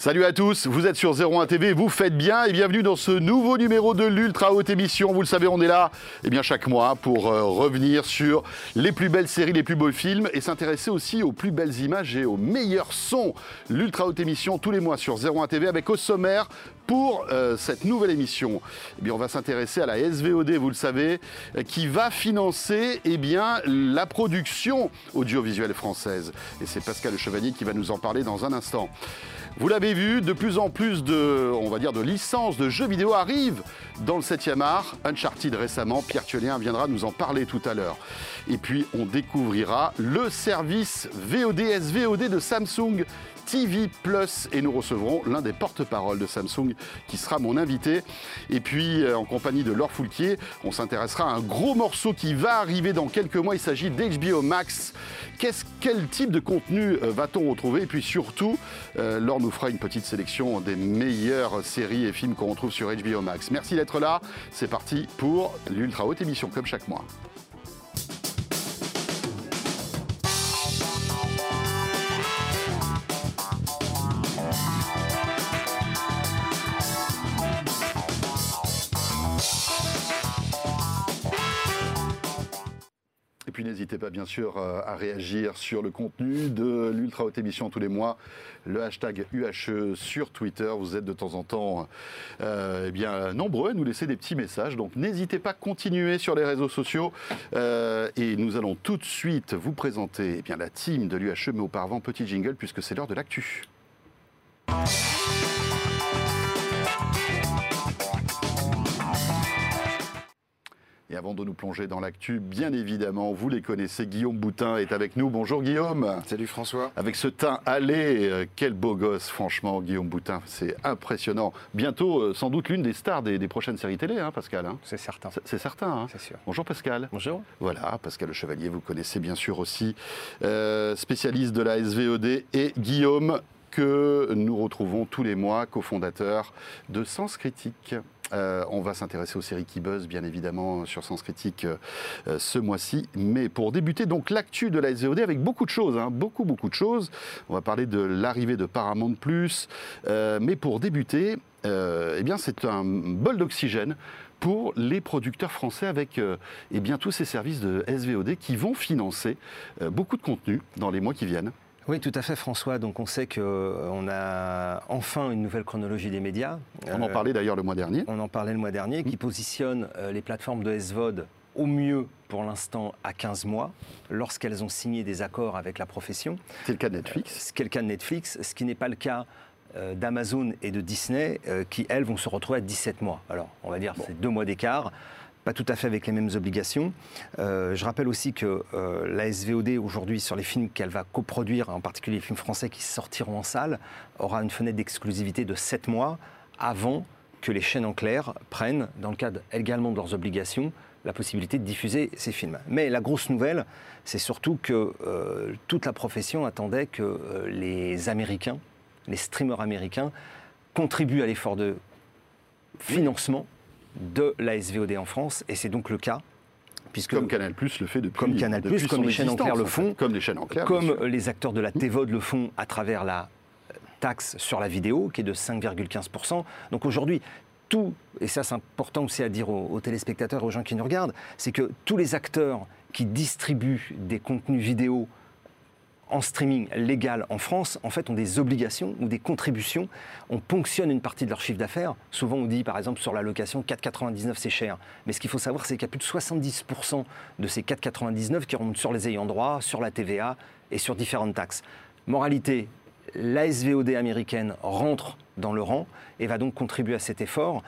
Salut à tous, vous êtes sur 01 TV, vous faites bien et bienvenue dans ce nouveau numéro de l'Ultra Haute Émission. Vous le savez, on est là eh bien, chaque mois pour euh, revenir sur les plus belles séries, les plus beaux films et s'intéresser aussi aux plus belles images et aux meilleurs sons. L'Ultra Haute Émission tous les mois sur 01 TV avec au sommaire pour euh, cette nouvelle émission, eh bien, on va s'intéresser à la SVOD, vous le savez, euh, qui va financer eh bien, la production audiovisuelle française. Et c'est Pascal Chevalier qui va nous en parler dans un instant. Vous l'avez vu, de plus en plus de, licences de jeux vidéo arrivent dans le 7e art. Uncharted récemment, Pierre Thiolien viendra nous en parler tout à l'heure. Et puis on découvrira le service VOD de Samsung TV Plus et nous recevrons l'un des porte-paroles de Samsung qui sera mon invité. Et puis euh, en compagnie de Laure Foulquier, on s'intéressera à un gros morceau qui va arriver dans quelques mois. Il s'agit d'HBO Max. quel type de contenu euh, va-t-on retrouver? Et puis surtout, euh, Laure nous fera une petite sélection des meilleures séries et films qu'on retrouve sur HBO Max. Merci d'être là. C'est parti pour l'ultra haute émission comme chaque mois. N'hésitez pas bien sûr euh, à réagir sur le contenu de l'Ultra Haute Émission tous les mois. Le hashtag UHE sur Twitter. Vous êtes de temps en temps euh, eh bien, nombreux à nous laisser des petits messages. Donc n'hésitez pas à continuer sur les réseaux sociaux. Euh, et nous allons tout de suite vous présenter eh bien, la team de l'UHE. Mais auparavant, petit jingle puisque c'est l'heure de l'actu. Avant de nous plonger dans l'actu, bien évidemment, vous les connaissez, Guillaume Boutin est avec nous. Bonjour Guillaume. Salut François. Avec ce teint allé, euh, quel beau gosse, franchement, Guillaume Boutin, c'est impressionnant. Bientôt, euh, sans doute, l'une des stars des, prochaines séries télé, hein, Pascal. Hein. c'est certain. C'est certain. Hein. C'est sûr. Bonjour Pascal. Bonjour. Voilà, Pascal Le Chevalier, vous connaissez bien sûr aussi, euh, spécialiste de la SVOD, et Guillaume que nous retrouvons tous les mois, cofondateur de Sens Critique. Euh, on va s'intéresser aux séries qui buzzent, bien évidemment, sur Sens Critique euh, euh, ce mois-ci. Mais pour débuter, donc l'actu de la SVOD avec beaucoup de choses, hein, beaucoup, beaucoup de choses. On va parler de l'arrivée de Paramount+. mais pour débuter, eh bien, c'est un bol d'oxygène pour les producteurs français avec eh bien, tous ces services de SVOD qui vont financer beaucoup de contenu dans les mois qui viennent. Oui, tout à fait, François. Donc, on sait qu'on euh, a enfin une nouvelle chronologie des médias. On en parlait d'ailleurs le mois dernier. On en parlait le mois dernier, qui positionne euh, les plateformes de SVOD au mieux pour l'instant à 15 mois, lorsqu'elles ont signé des accords avec la profession. C'est le cas de Netflix. Euh, c'est le cas de Netflix, ce qui n'est pas le cas d'Amazon et de Disney, qui, elles, vont se retrouver à 17 mois. Alors, on va dire, c'est deux mois d'écart pas tout à fait avec les mêmes obligations. Euh, je rappelle aussi que euh, la SVOD, aujourd'hui, sur les films qu'elle va coproduire, en particulier les films français qui sortiront en salle, aura une fenêtre d'exclusivité de 7 mois avant que les chaînes en clair prennent, dans le cadre également de leurs obligations, la possibilité de diffuser ces films. Mais la grosse nouvelle, c'est surtout que euh, toute la profession attendait que les Américains, les streamers américains, contribuent à l'effort de financement de la SVOD en France, et c'est donc le cas. Puisque, comme Canal Plus le fait depuis Comme Canal Plus, comme les chaînes en clair le font, comme les chaînes en clair, comme les acteurs de la TVOD le font à travers la taxe sur la vidéo qui est de 5,15%. Donc aujourd'hui, tout, et ça c'est important aussi à dire aux, aux téléspectateurs, aux gens qui nous regardent, c'est que tous les acteurs qui distribuent des contenus vidéo en streaming légal en France, en fait, ont des obligations ou des contributions. On ponctionne une partie de leur chiffre d'affaires. Souvent, on dit, par exemple, sur la location, 4,99 c'est cher. Mais ce qu'il faut savoir, c'est qu'il y a plus de 70% de ces 4,99 qui remontent sur les ayants droit, sur la TVA et sur différentes taxes. Moralité, la SVOD américaine rentre dans le rang et va donc contribuer à cet effort.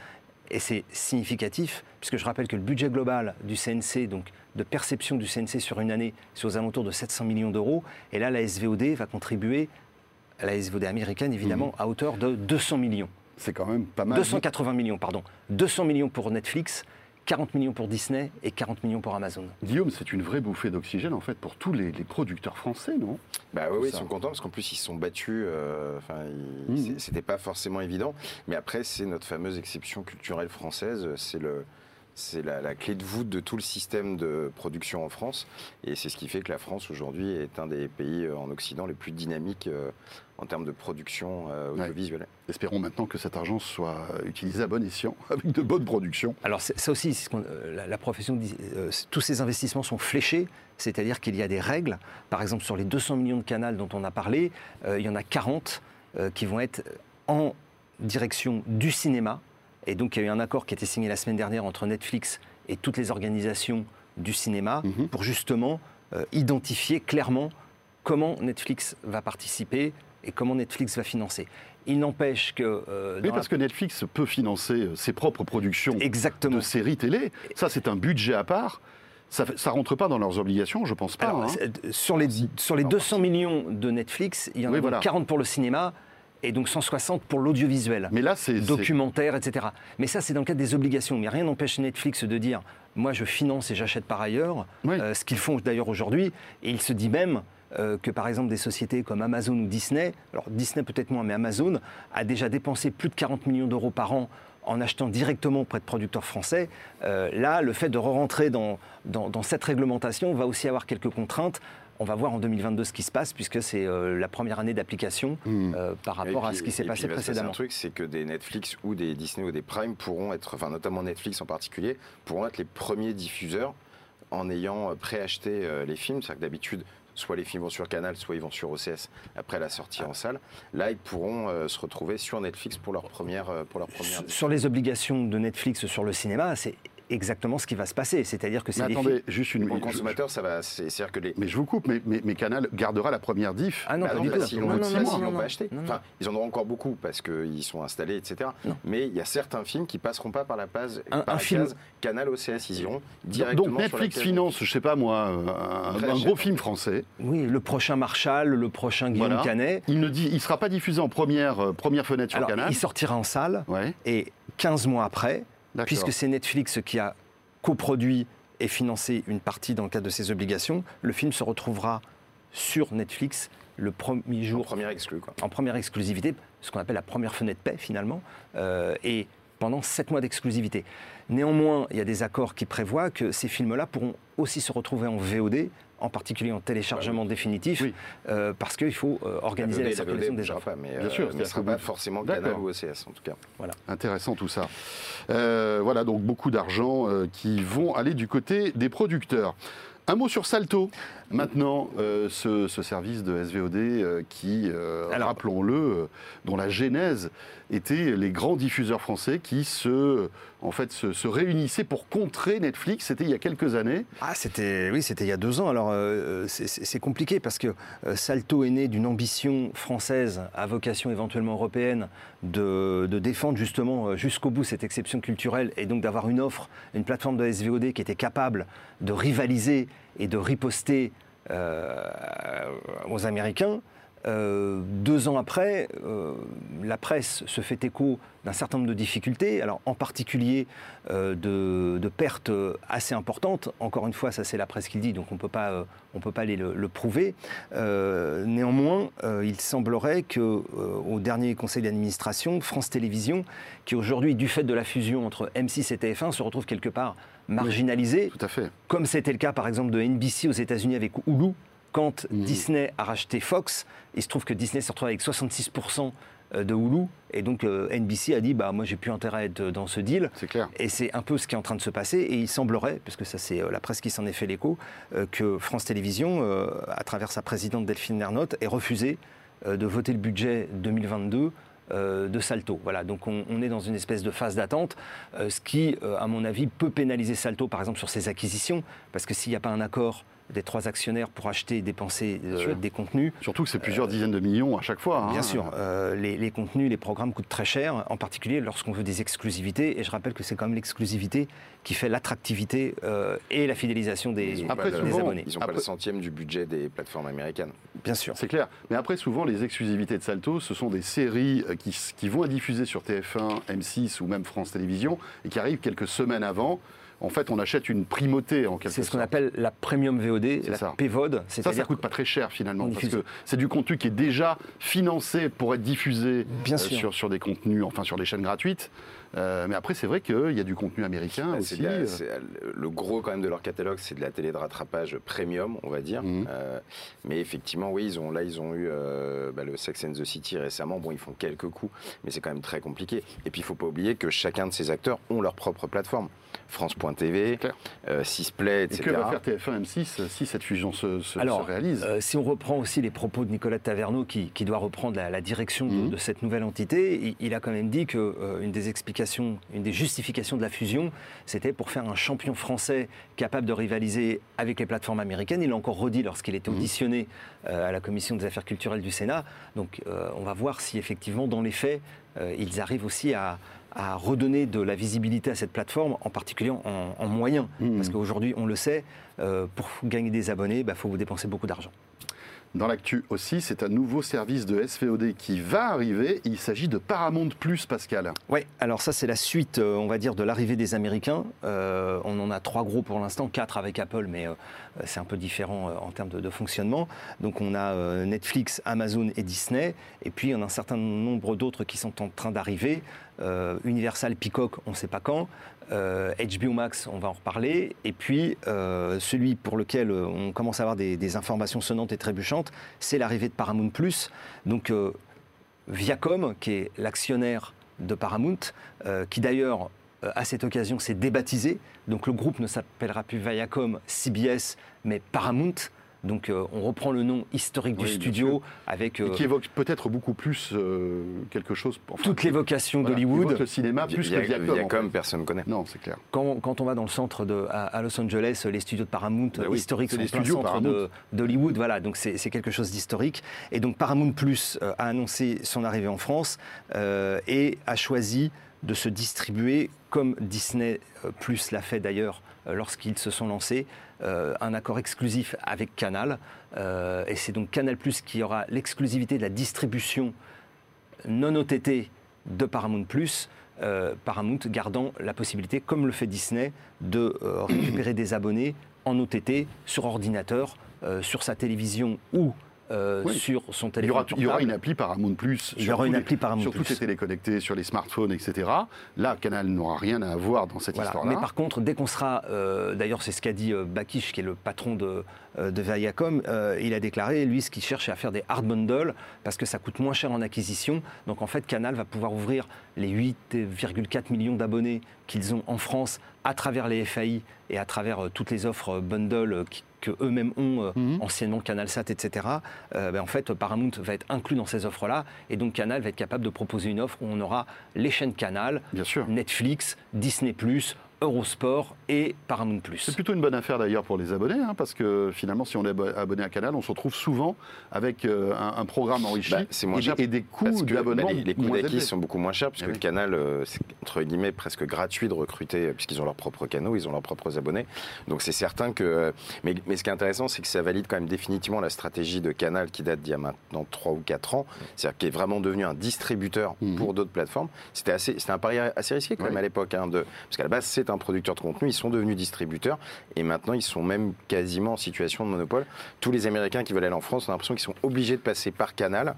Et c'est significatif, puisque je rappelle que le budget global du CNC, donc de perception du CNC sur une année, c'est aux alentours de 700 millions d'euros. Et là, la SVOD va contribuer, la SVOD américaine évidemment, mhm. à hauteur de 200 millions. C'est quand même pas mal. 280 millions, pardon. 200 millions pour Netflix, 40 millions pour Disney et 40 millions pour Amazon. Guillaume, c'est une vraie bouffée d'oxygène en fait pour tous les, producteurs français, non? Bah oui, ils sont contents parce qu'en plus ils se sont battus. Euh, enfin, mmh. c'était pas forcément évident. Mais après, c'est notre fameuse exception culturelle française. C'est le c'est la, la clé de voûte de tout le système de production en France. Et c'est ce qui fait que la France aujourd'hui est un des pays euh, en Occident les plus dynamiques euh, en termes de production euh, Ouais. audiovisuelle. Espérons maintenant que cet argent soit utilisé à bon escient, avec de bonnes productions. Alors c'est- ça aussi, c'est ce euh, la, la profession dit, euh, tous ces investissements sont fléchés, c'est-à-dire qu'il y a des règles. Par exemple, sur les 200 millions de canaux dont on a parlé, euh, il y en a 40 euh, qui vont être en direction du cinéma. Et donc il y a eu un accord qui a été signé la semaine dernière entre Netflix et toutes les organisations du cinéma Mhm. pour justement euh, identifier clairement comment Netflix va participer et comment Netflix va financer. Il n'empêche que... euh, Oui, la- parce que Netflix peut financer euh, ses propres productions Exactement. de séries télé. Ça, c'est un budget à part. Ça ne rentre pas dans leurs obligations, je pense pas. Alors, hein. c'est- sur les, sur les 200 millions de Netflix, il y en a Oui, donc voilà. 40 pour le cinéma et donc 160 pour l'audiovisuel. Mais là, c'est. documentaire, etc. Mais ça, c'est dans le cadre des obligations. Mais rien n'empêche Netflix de dire moi, je finance et j'achète par ailleurs, Oui. euh, ce qu'ils font d'ailleurs aujourd'hui. Et il se dit même euh, que, par exemple, des sociétés comme Amazon ou Disney, alors Disney peut-être moins, mais Amazon, a déjà dépensé plus de 40 millions d'euros par an en achetant directement auprès de producteurs français. Euh, là, le fait de re-rentrer dans, dans, dans cette réglementation va aussi avoir quelques contraintes. On va voir en 2022 ce qui se passe, puisque c'est euh, la première année d'application Hmm. euh, par rapport à ce qui s'est passé puis, précédemment. Un truc, c'est que des Netflix ou des Disney ou des Prime pourront être, enfin notamment Netflix en particulier, pourront être les premiers diffuseurs en ayant euh, préacheté euh, les films. C'est-à-dire que d'habitude, soit les films vont sur Canal, soit ils vont sur OCS après la sortie en salle. Là, ils pourront euh, se retrouver sur Netflix pour leur première, euh, pour leur première. Sur- Sur les obligations de Netflix sur le cinéma, c'est exactement ce qui va se passer. C'est-à-dire que c'est attendez, juste une Pour le consommateur, ça va. c'est- C'est-à-dire que les. Mais je vous coupe, mais, mais, mais Canal gardera la première diff. Ah non, Bah pas non, du bah Non, l'ont non, non, non, l'ont non, pas acheté. non, non. Enfin, ils en auront encore beaucoup parce qu'ils sont installés, etc. Mais il y a certains films qui passeront pas par la page, Un- par un la film- case Canal OCS. Ils iront directement Donc sur Netflix case finance, je sais pas moi, un, un gros film français. Oui, le prochain Marshall, le prochain Guillaume Voilà. Canet. Il ne dit, il sera pas diffusé en première, euh, première fenêtre sur Alors, Canal. il sortira en salle Ouais, et 15 mois après. Puisque c'est Netflix qui a coproduit et financé une partie dans le cadre de ses obligations, le film se retrouvera sur Netflix le premier En jour. première exclue, quoi. en première exclusivité, ce qu'on appelle la première fenêtre paix finalement, euh, et pendant 7 mois d'exclusivité. Néanmoins, il y a des accords qui prévoient que ces films-là pourront aussi se retrouver en VOD, en particulier en téléchargement définitif, Oui. euh, parce qu'il faut euh, organiser la, VOD, circulation VOD des pas, mais, Bien euh, sûr, mais ce sera que pas vous- forcément. Canal ou OCS en tout cas. Intéressant tout ça. Euh, voilà, donc beaucoup d'argent euh, qui vont aller du côté des producteurs. Un mot sur Salto. Maintenant, euh, ce, ce service de SVOD euh, qui, euh, rappelons-le, euh, dont la genèse était les grands diffuseurs français qui se, en fait, se, se réunissaient pour contrer Netflix. C'était il y a quelques années. Ah, c'était oui, c'était il y a deux ans. Alors euh, c'est- compliqué parce que euh, Salto est né d'une ambition française à vocation éventuellement européenne de, de défendre justement euh, jusqu'au bout cette exception culturelle et donc d'avoir une offre, une plateforme de SVOD qui était capable de rivaliser et de riposter euh, aux Américains. Euh, deux ans après, euh, la presse se fait écho d'un certain nombre de difficultés, alors en particulier de, pertes assez importantes. Encore une fois, ça c'est la presse qui le dit, donc on ne peut pas, aller le, le prouver. Néanmoins, il semblerait que au dernier conseil d'administration, France Télévisions, qui aujourd'hui, du fait de la fusion entre M6 et TF1, se retrouve quelque part marginalisé, Tout à fait. comme c'était le cas par exemple de NBC aux États-Unis avec Hulu, quand. Disney a racheté Fox, il se trouve que Disney se retrouve avec 66% de Hulu, et donc euh, NBC a dit bah moi j'ai plus intérêt à être dans ce deal. C'est clair. Et c'est un peu ce qui est en train de se passer. Et il semblerait, parce que ça c'est euh, la presse qui s'en est fait l'écho, euh, que France Télévisions, euh, à travers sa présidente Delphine Lernotte, ait refusé euh, de voter le budget 2022 euh, de Salto. Voilà, donc on, on est dans une espèce de phase d'attente, euh, ce qui, euh, à mon avis, peut pénaliser Salto, par exemple, sur ses acquisitions, parce que s'il n'y a pas un accord des trois actionnaires pour acheter et dépenser euh, des contenus, Surtout que c'est plusieurs dizaines de millions à chaque fois. hein. Bien sûr, euh, les, les contenus, les programmes coûtent très cher, en particulier lorsqu'on veut des exclusivités. Et je rappelle que c'est quand même l'exclusivité qui fait l'attractivité euh, et la fidélisation des, Après, des souvent, abonnés. Ils n'ont pas le centième du budget des plateformes américaines. Bien sûr. C'est clair. Mais après, souvent, les exclusivités de Salto, ce sont des séries euh, qui, qui vont être diffusées sur TF1, M6 ou même France Télévisions et qui arrivent quelques semaines avant en fait, on achète une primauté en quelque sorte. C'est ce qu'on appelle la premium VOD, la ça. PVOD. Ça, ça coûte pas très cher finalement, on parce diffuse- que c'est du contenu qui est déjà financé pour être diffusé Bien euh, sûr. sur, sur des contenus, enfin sur des chaînes gratuites. Euh, mais après, c'est vrai qu'il y a du contenu américain aussi. la- euh. c'est- le gros quand même de leur catalogue, c'est de la télé de rattrapage premium, on va dire. Mhm. Euh, mais effectivement, oui, ils ont, là, ils ont eu euh, bah, le Sex and the City récemment. Bon, ils font quelques coups, mais c'est quand même très compliqué. Et puis, il faut pas oublier que chacun de ces acteurs ont leur propre plateforme. France.tv, euh, Sisplay, Et etc. que va faire TF1 M6 si cette fusion se, se- Alors, se réalise Euh, si on reprend aussi les propos de Nicolas Taverneau, qui, qui doit reprendre la, la direction de, Mhm. de cette nouvelle entité, il, il a quand même dit qu'une une des explications, une des justifications de la fusion, c'était pour faire un champion français capable de rivaliser avec les plateformes américaines. Il l'a encore redit lorsqu'il était Mhm. auditionné euh, à la commission des affaires culturelles du Sénat. Donc, euh, on va voir si effectivement, dans les faits, euh, ils arrivent aussi à à redonner de la visibilité à cette plateforme, en particulier en, en moyens. Mhm. Parce qu'aujourd'hui, on le sait, euh, pour gagner des abonnés, il faut vous dépenser beaucoup d'argent. Dans l'actu aussi, c'est un nouveau service de SVOD qui va arriver. Il s'agit de Paramount Plus, Pascal. Oui, alors ça c'est la suite, euh, on va dire, de l'arrivée des Américains. Euh, on en a trois gros pour l'instant, quatre avec Apple, mais euh, c'est un peu différent en termes de, de fonctionnement. Donc on a euh, Netflix, Amazon et Disney, et puis on a un certain nombre d'autres qui sont en train d'arriver. Euh, Universal, Peacock, on ne sait pas quand. Euh, HBO Max, on va en reparler. Et puis euh, celui pour lequel euh, on commence à avoir des, des informations sonnantes et trébuchantes, c'est l'arrivée de Paramount Plus. Donc euh, Viacom, qui est l'actionnaire de Paramount, euh, qui d'ailleurs, euh, à cette occasion, s'est débaptisé. Donc le groupe ne s'appellera plus Viacom CBS, mais Paramount. Donc euh, on reprend le nom historique du Oui, studio avec Et euh, qui évoque peut-être beaucoup plus euh, quelque chose. enfin, toutes les vocations voilà, d'Hollywood. le cinéma plus que Via- Viacom. en Viacom, fait. personne ne connaît. Non, c'est clair. Quand, quand on va dans le centre de, à, à Los Angeles, les studios de Paramount Ben oui, historiques c'est sont les en plein centre d'Hollywood. Voilà, donc c'est c'est quelque chose d'historique. Et donc Paramount Plus a annoncé son arrivée en France euh, et a choisi de se distribuer, comme Disney Plus l'a fait d'ailleurs lorsqu'ils se sont lancés, euh, un accord exclusif avec Canal. Euh, et c'est donc Canal qui aura l'exclusivité de la distribution non OTT de Paramount euh, Paramount gardant la possibilité, comme le fait Disney, de euh, récupérer des abonnés en OTT sur ordinateur, euh, sur sa télévision ou euh, Oui. sur son Il y, téléphone aura, il y aura une appli Paramount Plus. Il y sur aura tous une les- appli Paramount Sur toutes les téléconnectées, sur les smartphones, etc. Là, Canal n'aura rien à voir dans cette Voilà. histoire-là. Mais par contre, dès qu'on sera, euh, d'ailleurs c'est ce qu'a dit euh, Bakish, qui est le patron de, de Viacom, euh, il a déclaré, lui, ce qu'il cherche c'est à faire des hard bundles, parce que ça coûte moins cher en acquisition. Donc en fait, Canal va pouvoir ouvrir les 8,4 millions d'abonnés qu'ils ont en France à travers les FAI et à travers toutes les offres bundles euh, qui- que eux-mêmes ont Mhm. anciennement CanalSat, etc. euh, ben, en fait, Paramount va être inclus dans ces offres-là, et donc Canal va être capable de proposer une offre où on aura les chaînes Canal, Bien sûr. Netflix, Disney+, Eurosport et Paramount+. C'est plutôt une bonne affaire d'ailleurs pour les abonnés, hein, parce que finalement, si on est abo- abonné à Canal, on se retrouve souvent avec euh, un, un programme enrichi Bah, c'est moins et, cher des- et des coûts d'abonnement bah, les, les coûts d'acquis sont beaucoup moins chers, parce Eh que oui. Canal, euh, c'est entre guillemets presque gratuit de recruter, euh, puisqu'ils ont leurs propres canaux, ils ont leurs propres abonnés. Donc c'est certain que. Mais, mais ce qui est intéressant, c'est que ça valide quand même définitivement la stratégie de Canal qui date d'il y a maintenant 3 ou 4 ans, c'est-à-dire qui est vraiment devenu un distributeur Mhm. pour d'autres plateformes. C'était un pari assez risqué quand Oui. même à l'époque, hein, de... parce qu'à la base c'est un producteur de contenu, ils sont devenus distributeurs et maintenant ils sont même quasiment en situation de monopole. Tous les Américains qui veulent aller en France ont l'impression qu'ils sont obligés de passer par Canal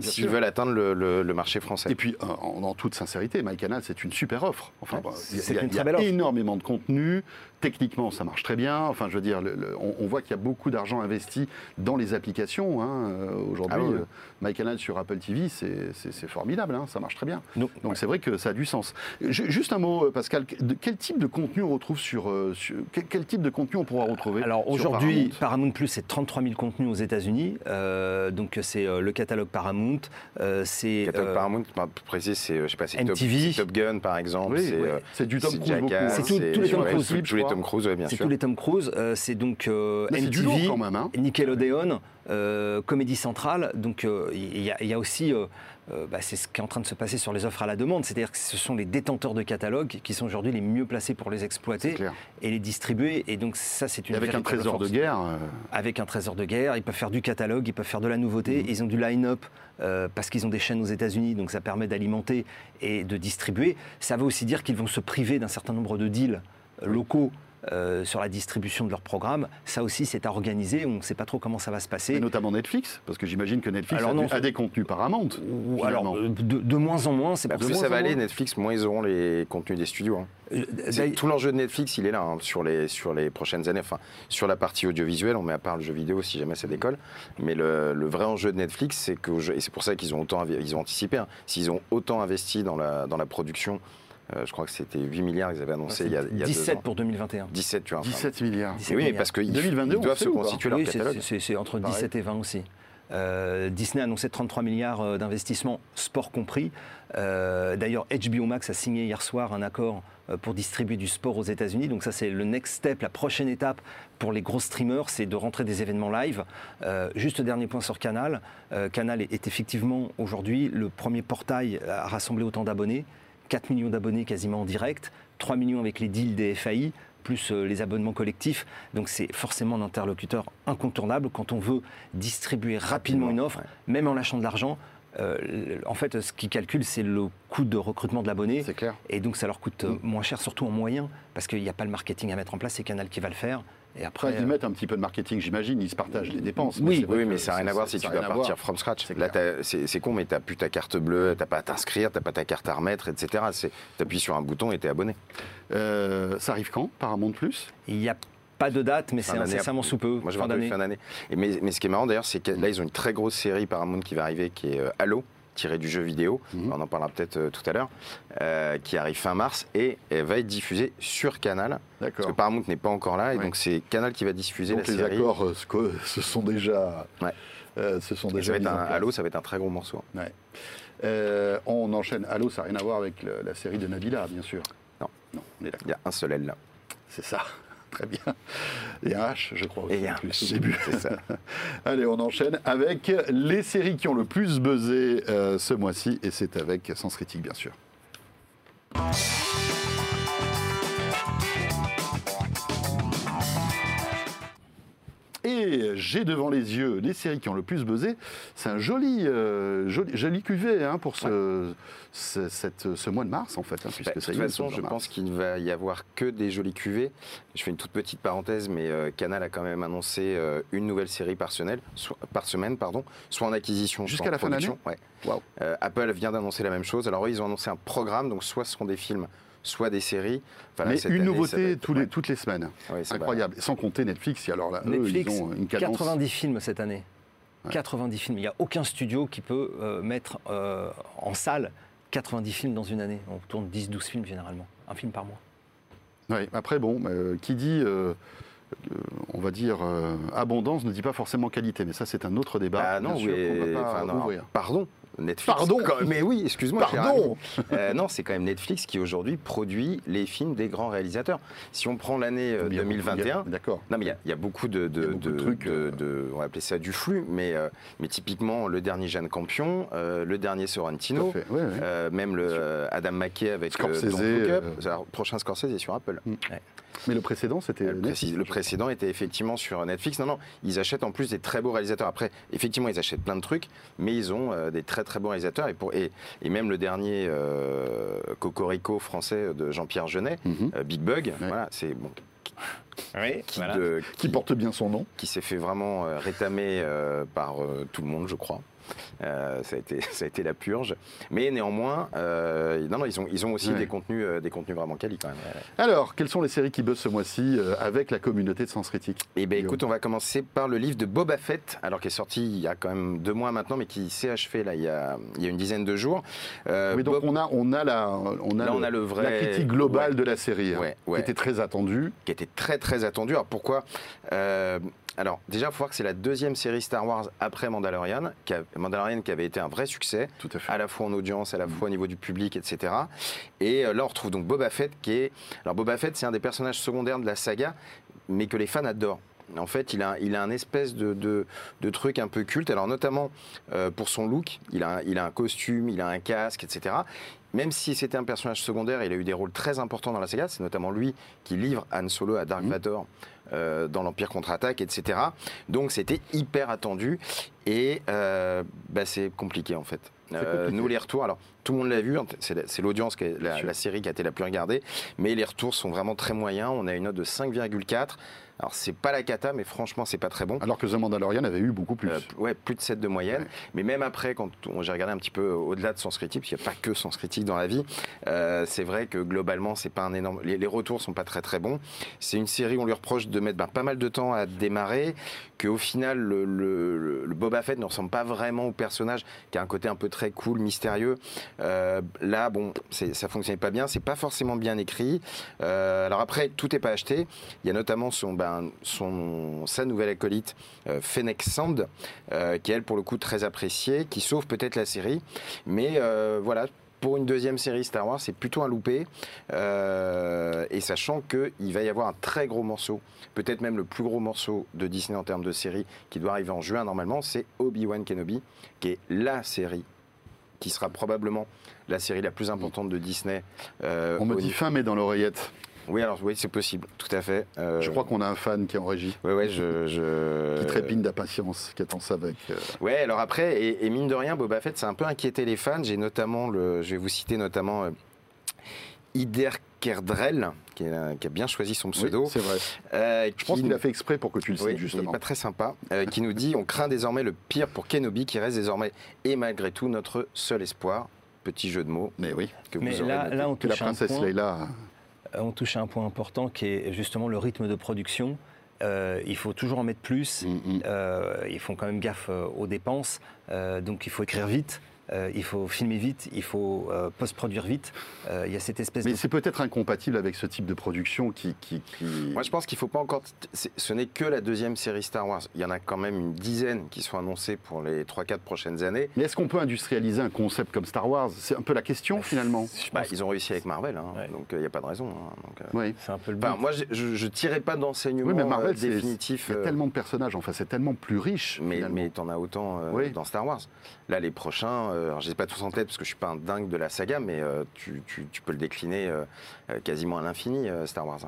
s'ils veulent atteindre le, le- le marché français. Et puis, en, en toute sincérité, MyCanal, c'est une super offre. Enfin, Ouais, bah, il y a- y y énormément de contenu. Techniquement, ça marche très bien. Enfin, je veux dire, le- le- on, on voit qu'il y a beaucoup d'argent investi dans les applications. hein. Euh, Aujourd'hui, Ah oui, oui. euh, MyCanal sur Apple TV, c'est formidable. hein. Ça marche très bien. Donc, c'est vrai que ça a du sens. Ju- Juste un mot, euh, Pascal. De quel type de contenu on retrouve sur, euh, sur- quel, quel type de contenu on pourra retrouver Alors aujourd'hui, Paramount Paramount Plus, c'est 33 000 contenus aux États-Unis. Euh, donc c'est euh, le catalogue Paramount. euh, c'est Catalogue euh, Paramount, pour préciser, c'est, euh, je sais pas, c'est Top, MTV. c'est Top Gun par exemple, Oui, c'est euh, du Tom Cruise. C'est tout- tous les Tom Cruise, tous- les. Tom Cruise, ouais, bien c'est tous les Tom Cruise. euh, c'est donc euh, du quand même. hein. Nickelodeon, euh, Comédie Centrale. Donc euh, il y, a- il y a aussi, euh, euh, bah, c'est ce qui est en train de se passer sur les offres à la demande. C'est-à-dire que ce sont les détenteurs de catalogue qui sont aujourd'hui les mieux placés pour les exploiter et les distribuer. Et donc ça, c'est une Et avec un trésor de guerre. euh, avec un trésor de guerre. Ils peuvent faire du catalogue, ils peuvent faire de la nouveauté. Mhm. Ils ont du line-up euh, parce qu'ils ont des chaînes aux États-Unis, donc ça permet d'alimenter et de distribuer. Ça veut aussi dire qu'ils vont se priver d'un certain nombre de deals locaux euh, sur la distribution de leurs programmes. Ça aussi, c'est à organiser. On ne sait pas trop comment ça va se passer. notamment Netflix, parce que j'imagine que Netflix a, des contenus Paramount. Ou, alors, euh, de, moins en moins, c'est bah, Plus ça va aller, Netflix, moins ils auront les contenus des studios. Hein. Euh, tout l'enjeu de Netflix, il est là hein, sur, les, sur les prochaines années. Enfin, sur la partie audiovisuelle, on met à part le jeu vidéo si jamais ça décolle. Mais le, vrai enjeu de Netflix, c'est que, et c'est pour ça qu'ils ont autant ils ont anticipé, hein, s'ils ont autant investi dans la, dans la production je crois que c'était 8 milliards qu'ils avaient annoncé il y a, il y a 17 pour 2021. 17, tu vois. 17 milliards. oui, parce qu'ils doivent se constituer leur catalogue. C'est entre 17 et 20 aussi. Euh, Disney a annoncé 33 milliards euh, d'investissements, sport compris. D'ailleurs, HBO Max a signé hier soir un accord pour distribuer du sport aux États-Unis. Donc ça, c'est le next step, la prochaine étape pour les gros streamers, c'est de rentrer des événements live. juste dernier point sur Canal. Canal est effectivement aujourd'hui le premier portail à rassembler autant d'abonnés. 4 millions d'abonnés quasiment en direct, 3 millions avec les deals des FAI, plus euh, les abonnements collectifs. Donc c'est forcément un interlocuteur incontournable quand on veut distribuer rapidement une offre, même en lâchant de l'argent. Euh, en fait, ce qu'ils calculent, c'est le coût de recrutement de l'abonné. C'est clair. Et donc, ça leur coûte mm. moins cher, surtout en moyen, parce qu'il n'y a pas le marketing à mettre en place, c'est Canal qui va le faire. Et après, ils mettent un petit peu de marketing, j'imagine, ils se partagent les dépenses. Oui, oui mais ça n'a rien à voir si tu dois partir from scratch. Là, c'est con, mais tu n'as plus ta carte bleue, tu n'as pas à t'inscrire, tu n'as pas ta carte à remettre, etc. Tu appuies sur un bouton et tu es abonné. Euh, ça arrive quand, Paramount Plus? Il n'y a pas de date, mais c'est incessamment sous peu. Moi, je fin d'année. Mais, mais ce qui est marrant d'ailleurs, c'est que là, ils ont une très grosse série Paramount qui va arriver, qui est euh, Halo tiré du jeu vidéo, mhm. on en parlera peut-être euh, tout à l'heure, euh, qui arrive fin mars et elle va être diffusée sur Canal. Parce que Paramount n'est pas encore là et donc c'est Canal qui va diffuser la série. les accords euh, se sont déjà. Ouais. ce sont déjà. Ça va un, Halo, ça va être un très gros morceau. on enchaîne. Halo, ça n'a rien à voir avec la série de Nabila, bien sûr. Non, non, Il y a un seul L là. C'est ça. Très bien. Et un H, je crois. Aussi, et un H. Au début. Ça. Allez, on enchaîne avec les séries qui ont le plus buzzé euh, ce mois-ci, et c'est avec Sens Critique, bien sûr. Et j'ai devant les yeux les séries qui ont le plus buzzé. C'est un joli, euh, joli, joli cuvée hein, pour ce, cette, ce mois de mars, en fait. Hein, bah, de toute façon, je pense qu'il ne va y avoir que des jolies cuvées. Je fais une toute petite parenthèse, mais euh, Canal a quand même annoncé euh, une nouvelle série par semaine, soit, par semaine pardon, soit en acquisition, Jusqu'à la fin de l'année? Ouais. Apple vient d'annoncer la même chose. Alors, eux, ils ont annoncé un programme, donc soit ce seront des films soit des séries. Mais une nouveauté tous les, toutes les semaines. Incroyable. Sans compter Netflix, alors là, Netflix, ils ont une 90 films cette année. 90 films. Il n'y a aucun studio qui peut euh, mettre euh, en salle 90 films dans une année. On tourne 10-12 films généralement. Un film par mois. Oui, après, bon, euh, qui dit on va dire, abondance ne dit pas forcément qualité, mais ça c'est un autre débat. Ah non, oui, Pardon, Netflix. Pardon Mais oui, excuse-moi. Pardon euh, Non, c'est quand même Netflix qui aujourd'hui produit les films des grands réalisateurs. Si on prend l'année 2021, euh, d'accord. Non, mais il y, a beaucoup de, trucs, euh. on va appeler ça du flux, mais, mais typiquement le dernier Jeanne Campion, le dernier Sorrentino, même le Adam McKay avec Scorsese, Don prochain Scorsese est sur Apple. Mm. Mais le précédent, c'était. Le, précédent était effectivement sur Netflix. Non, non, ils achètent en plus des très beaux réalisateurs. Après, effectivement, ils achètent plein de trucs, mais ils ont des très très bons réalisateurs. Et, pour, et, même le dernier euh, Cocorico français de Jean-Pierre Genet, mhm. euh, Big Bug, voilà, c'est bon. qui, porte bien son nom. Qui s'est fait vraiment rétamer par tout le monde, je crois. Euh, ça, a été, ça a été la purge. Mais néanmoins, euh, non, non, ils, ont, ils ont aussi des, contenus, euh, des contenus vraiment quali quand même. Alors, quelles sont les séries qui buzzent ce mois-ci avec la communauté de Sens Critique Eh bien, écoute, on va commencer par le livre de Boba Fett, alors qui est sorti il y a quand même deux mois maintenant, mais qui s'est achevé là, il, y a, il y a une dizaine de jours. oui, donc on, a, on, a la, on, a, on a le vrai... la critique globale de la série, hein, qui était très attendue. Qui était très, très attendue. Alors, pourquoi? Alors, déjà, il faut voir que c'est la deuxième série Star Wars après Mandalorian, qui Mandalorian qui avait été un vrai succès, Tout à, fait. à la fois en audience, à la fois au niveau du public, etc. Et euh, là, on retrouve donc Boba Fett, qui est. Alors, Boba Fett, c'est un des personnages secondaires de la saga, mais que les fans adorent. En fait, il a, il a un espèce de, de, truc un peu culte. Alors, notamment euh, pour son look, il a, il a un costume, il a un casque, etc. Même si c'était un personnage secondaire, il a eu des rôles très importants dans la saga. C'est notamment lui qui livre Han Solo à Dark mmh. Vador euh, dans l'Empire contre-attaque, etc. Donc c'était hyper attendu et euh, bah, c'est compliqué en fait. Euh, nous les retours, alors tout le monde l'a vu, c'est la- c'est l'audience, la série qui a été la plus regardée, mais les retours sont vraiment très moyens. On a une note de 5,4. Alors c'est pas la cata, mais franchement c'est pas très bon. Alors que The Mandalorian avait eu beaucoup plus. Euh, ouais, plus de 7 de moyenne. Ouais. Mais même après, quand j'ai regardé un petit peu au-delà de Sens Critique, parce qu'il n'y a pas que Sens Critique dans la vie, euh, c'est vrai que globalement, c'est pas un énorme. Les, les retours sont pas très très bons. C'est une série où on lui reproche de mettre ben, pas mal de temps à démarrer, qu'au final, le, le- le Boba Fett ne ressemble pas vraiment au personnage, qui a un côté un peu très cool, mystérieux. Euh, là, bon, ça fonctionnait pas bien, c'est pas forcément bien écrit. Alors après, tout n'est pas acheté. Il y a notamment son, ben, son, sa nouvelle acolyte, euh, Fennec Sand, euh, qui est elle pour le coup très appréciée, qui sauve peut-être la série. Mais euh, voilà, pour une deuxième série Star Wars, c'est plutôt un loupé. Euh, et sachant qu'il va y avoir un très gros morceau, peut-être même le plus gros morceau de Disney en termes de série, qui doit arriver en juin normalement, c'est Obi-Wan Kenobi, qui est la série qui sera probablement la série la plus importante de Disney. euh, On me dit fin mai dans l'oreillette. Oui, alors oui, c'est possible, tout à fait. Euh, Je crois qu'on a un fan qui est en régie, Ouais, ouais, je. je... qui trépigne d'impatience, qui attend ça avec. euh, Ouais, alors après, et, et mine de rien, Boba Fett, ça a un peu inquiété les fans. J'ai notamment, le, je vais vous citer notamment euh, Ider Kerdrel, qui, est, qui a bien choisi son oui, pseudo. c'est vrai. euh, Je pense qui- qu'il a fait exprès pour que tu le Oui, cites, il justement. pas très sympa, euh, qui nous dit on craint désormais le pire pour Kenobi, qui reste désormais et malgré tout notre seul espoir. Petit jeu de mots Mais oui, que Mais vous aurez là, noté. là, on que la touche, un princesse point, Leila. Euh, on touche à un point important qui est justement le rythme de production. Euh, il faut toujours en mettre plus. Mm, mm. Euh, ils font quand même gaffe aux dépenses. Euh, donc il faut écrire vite. Euh, il faut filmer vite, il faut euh, post-produire vite. Euh, Il y a cette espèce Mais de c'est peut-être incompatible avec ce type de production qui. qui, qui- Moi, je pense qu'il faut pas encore. Ce n'est que la deuxième série Star Wars. Il y en a quand même une dizaine qui sont annoncées pour les 3-4 prochaines années. Mais est-ce qu'on peut industrialiser un concept comme Star Wars? C'est un peu la question finalement. Je Bah, pense ils ont réussi avec Marvel, hein, Ouais. donc il n'y a pas de raison. hein, donc, euh, Oui. c'est un peu le but. Enfin, moi, je- ne tirais pas d'enseignement Oui, mais Marvel, euh, c'est- définitif. Il y a tellement de personnages, enfin, c'est tellement plus riche. mais, finalement. mais t'en as autant euh, Oui. dans Star Wars. Là, les prochains, euh, alors, je ne pas tous en tête parce que je suis pas un dingue de la saga, mais euh, tu, tu- peux le décliner euh, euh, quasiment à l'infini, euh, Star Wars.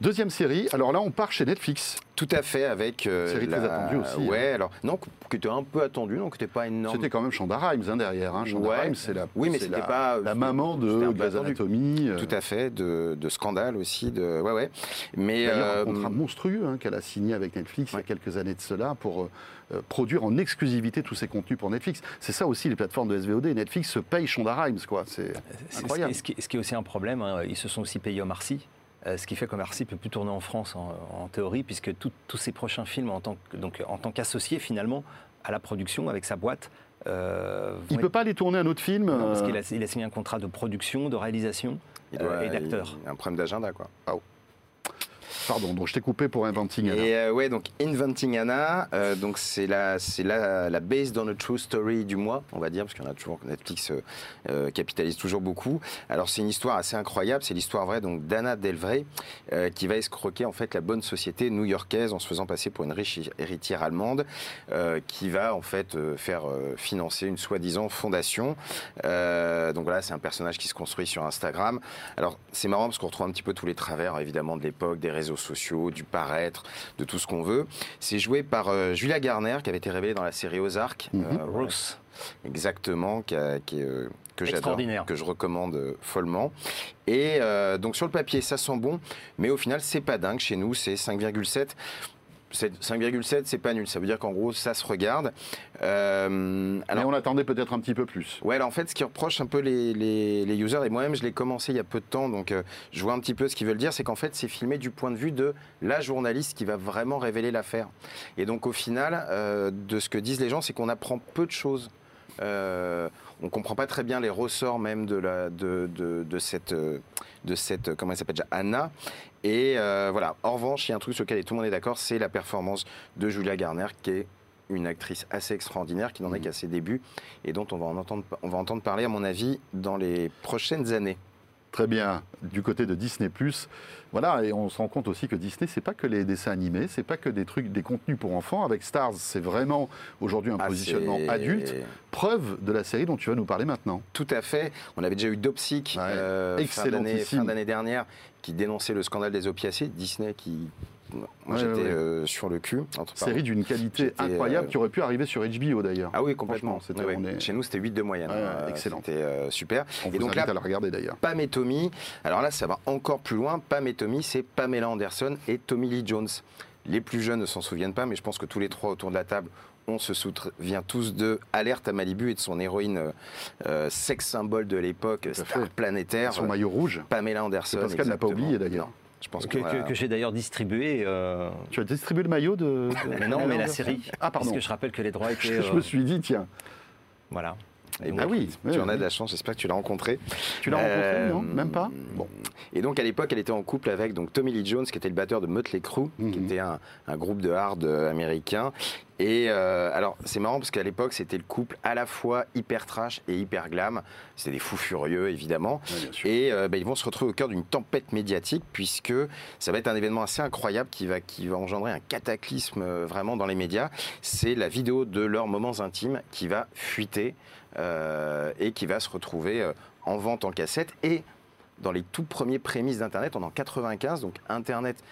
Hein. Deuxième série, alors là, on part chez Netflix. Tout à fait avec. euh, Série très attendue aussi, Ouais, alors, non, qui était un peu attendu, donc qui n'était pas énorme. C'était quand même Shonda Rhimes hein, derrière. Hein. Shonda Ouais. Rhimes, c'est la, Oui, mais c'était la- pas- la maman c'était de Grey's. Anatomy. euh, Tout à fait, de, de scandale aussi, de ouais ouais. Mais euh, un contrat monstrueux hein, qu'elle a signé avec Netflix il y a quelques années de cela pour euh, euh, produire en exclusivité tous ses contenus pour Netflix. C'est ça aussi les plateformes de SVOD. Netflix se paye Shonda Rhimes, quoi. C'est incroyable. Ce qui, ce qui- est aussi un problème, hein, ils se sont aussi payés Omar Sy, euh, ce qui fait qu'Omar Sy ne peut plus tourner en France en, en théorie, puisque tous ses prochains films, en tant que- donc, en tant qu'associé finalement à la production avec sa boîte, euh, vont Il être- peut pas aller tourner un autre film. Non, parce euh, qu'il a, il a signé un contrat de production, de réalisation il euh, doit- et d'acteur. il a un problème d'agenda quoi. Pardon, donc je t'ai coupé pour Inventing Anna. Et euh, ouais, donc Inventing Anna, euh, donc c'est la, c'est la, la base dans le true story du mois, on va dire, parce qu'on a toujours Netflix euh, euh, capitalise toujours beaucoup. Alors c'est une histoire assez incroyable, c'est l'histoire vraie donc d'Anna Delvray euh, qui va escroquer en fait la bonne société new-yorkaise en se faisant passer pour une riche héritière allemande, qui va en fait faire financer une soi-disant fondation. Donc voilà, c'est un personnage qui se construit sur Instagram. Alors c'est marrant parce qu'on retrouve un petit peu tous les travers évidemment de l'époque, des réseaux sociaux, du paraître, de tout ce qu'on veut. C'est joué par euh, Julia Garner qui avait été révélée dans la série Ozark. Ross. exactement, qui, a- qui est, euh, que j'adore, que je recommande follement. Et donc sur le papier, ça sent bon, mais au final, c'est pas dingue. Chez nous, c'est 5,7. C'est- 5,7, c'est pas nul. Ça veut dire qu'en gros, ça se regarde. Euh, Mais alors, on attendait peut-être un petit peu plus. Ouais, alors en fait, ce qui reproche un peu les, les, les users, et moi-même, je l'ai commencé il y a peu de temps, donc euh, je vois un petit peu ce qu'ils veulent dire, c'est qu'en fait, c'est filmé du point de vue de la journaliste qui va vraiment révéler l'affaire. Et donc, au final, euh, de ce que disent les gens, c'est qu'on apprend peu de choses. Euh, on comprend pas très bien les ressorts même de, la, de, de, de cette, euh, de cette, euh, comment elle s'appelle déjà, Anna. Et euh, voilà. En revanche, il y a un truc sur lequel tout le monde est d'accord, c'est la performance de Julia Garner, qui est une actrice assez extraordinaire, qui n'en est qu'à ses débuts, et dont on va, en entendre, on va entendre parler, à mon avis, dans les prochaines années. Très bien. Du côté de Disney+, voilà, et on se rend compte aussi que Disney, c'est pas que les dessins animés, c'est pas que des trucs, des contenus pour enfants. Avec Stars, c'est vraiment aujourd'hui un Ah, positionnement adulte. Preuve de la série dont tu vas nous parler maintenant. Tout à fait. On avait déjà eu Dopsic euh, fin d'année dernière qui dénonçait le scandale des opiacés. Disney qui moi Ouais, j'étais ouais, euh, sur le cul. Entre Série d'une qualité incroyable euh, qui aurait pu arriver sur HBO d'ailleurs. Ah oui, complètement. Ouais, est- Chez nous, c'était 8 de moyenne. Euh, excellent. C'était super. On et vous donc invite là, à la regarder d'ailleurs. Pam et Tommy. Alors là, ça va encore plus loin. Pam et Tommy, c'est Pamela Anderson et Tommy Lee Jones. Les plus jeunes ne s'en souviennent pas, mais je pense que tous les trois autour de la table, on se souvient tous de Alerte à Malibu et de son héroïne euh, sex symbole de l'époque, star fait. planétaire, Son maillot rouge. Pamela Anderson. Pascal n'a pas oublié, d'ailleurs. Je pense Que, j'ai d'ailleurs distribué. euh, Tu as distribué le maillot de. de- mais non, mais la série. Ah, pardon. Parce que je rappelle que les droits étaient. Je euh, me suis dit, tiens. Voilà. Eh Donc, ben, Ah oui, Tu oui, en as de la chance, j'espère que tu l'as rencontré. Tu l'as rencontré, Euh, non Même pas Bon. Et donc à l'époque, elle était en couple avec donc Tommy Lee Jones, qui était le batteur de Mötley Crüe, qui Mhm. était un, un groupe de hard euh, américain. Et euh, alors c'est marrant parce qu'à l'époque, c'était le couple à la fois hyper trash et hyper glam. C'était des fous furieux, évidemment. Ouais. Et euh, ben, ils vont se retrouver au cœur d'une tempête médiatique puisque ça va être un événement assez incroyable qui va, qui va engendrer un cataclysme vraiment dans les médias. C'est la vidéo de leurs moments intimes qui va fuiter et qui va se retrouver euh, en vente en cassette et dans les tout premiers prémices d'Internet, on est en 95, donc Internet,